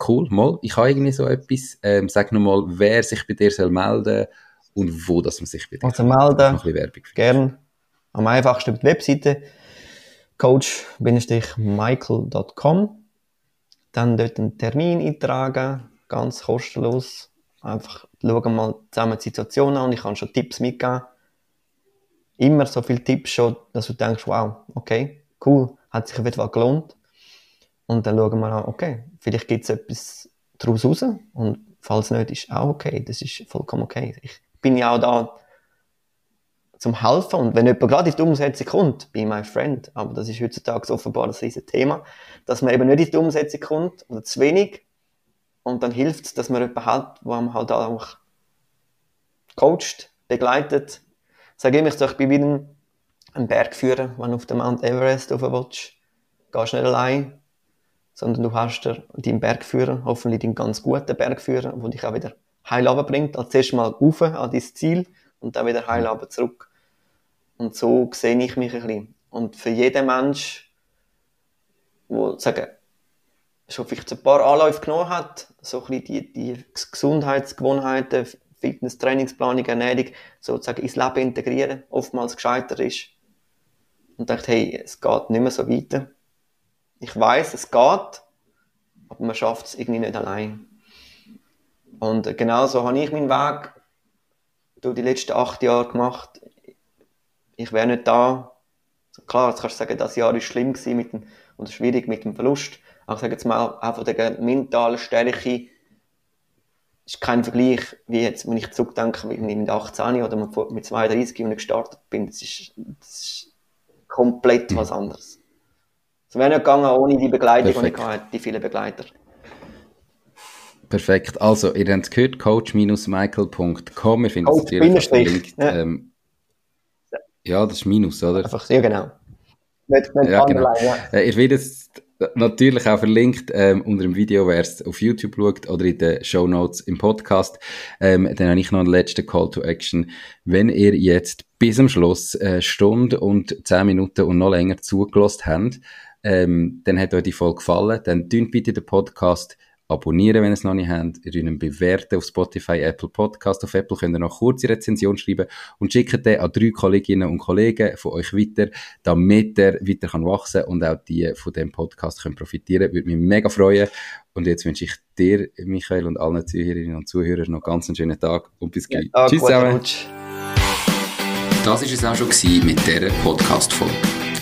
cool, mal, ich habe irgendwie so etwas, ähm, sag nochmal, wer sich bei dir soll melden und wo dass man sich bei dir
Also melden, gern. Am einfachsten über die Webseite coach-michael.com Dann dort einen Termin eintragen, ganz kostenlos Einfach schauen mal zusammen die Situation an und ich kann schon Tipps mitgeben. Immer so viele Tipps schon, dass du denkst, wow, okay, cool, hat sich auf jeden Fall gelohnt. Und dann schauen wir an, okay, vielleicht gibt es etwas daraus raus und falls nicht, ist auch okay, das ist vollkommen okay. Ich bin ja auch da zum helfen und wenn jemand gerade in die Umsetzung kommt, be my friend, aber das ist heutzutage offenbar ein riesiges Thema, dass man eben nicht in die Umsetzung kommt oder zu wenig, und dann hilft es, dass man jemanden hat, der einem halt auch coacht, begleitet. Sag ich soll bei mir einen Berg führen, wenn du auf den Mount Everest rauf willst. Gehst nicht allein, sondern du hast deinen Bergführer, hoffentlich deinen ganz guten Bergführer, der dich auch wieder heil bringt. Als erstes mal rauf an dein Ziel und dann wieder heil zurück. Und so sehe ich mich ein bisschen. Und für jeden Mensch, der sagen, schon vielleicht ein paar Anläufe genommen hat, so ein bisschen die, die Gesundheitsgewohnheiten, Fitness, Trainingsplanung, Ernährung sozusagen ins Leben integrieren, oftmals gescheitert ist. Und dachte, hey, es geht nicht mehr so weiter. Ich weiß, es geht, aber man schafft es irgendwie nicht allein. Und genau so habe ich meinen Weg durch die letzten acht Jahre gemacht. Ich wäre nicht da. Klar, jetzt kannst du sagen, das Jahr war schlimm mit dem, oder schwierig mit dem Verlust ich sage jetzt mal, auch von der mentalen Stärke ist kein Vergleich, wie jetzt, wenn ich zurückdenke, wie ich mit 18 oder mit 32, als ich gestartet bin, das ist, das ist komplett was anderes. Es wäre nicht gegangen ohne die Begleitung, Perfekt. die ich hatte, die vielen Begleiter.
Perfekt. Also, ihr habt es gehört, coach-michael.com. Wir finden es natürlich verlinkt. Ja. Ähm, ja, das ist Minus, oder?
Einfach, ja, genau.
Nicht, nicht ja, genau. Ja. Äh, ihr werdet natürlich auch verlinkt ähm, unter dem Video, wer es auf YouTube schaut oder in den Show Notes im Podcast. Ähm, dann habe ich noch einen letzten Call to Action. Wenn ihr jetzt bis zum Schluss äh, Stunde und zehn Minuten und noch länger zugelassen habt, ähm, dann hat euch die Folge gefallen, dann dünnt bitte den Podcast abonnieren, wenn ihr es noch nicht habt, ihr ihn bewerten auf Spotify, Apple Podcast. Auf Apple könnt ihr noch kurze Rezension schreiben und schickt den an drei Kolleginnen und Kollegen von euch weiter, damit er weiter kann wachsen und auch die von dem Podcast können profitieren. Würde mich mega freuen. Und jetzt wünsche ich dir, Michael, und allen Zuhörerinnen und Zuhörern noch ganz einen schönen Tag und bis gleich. Ja, Tschüss zusammen. Das war es auch schon mit dieser Podcast-Folge.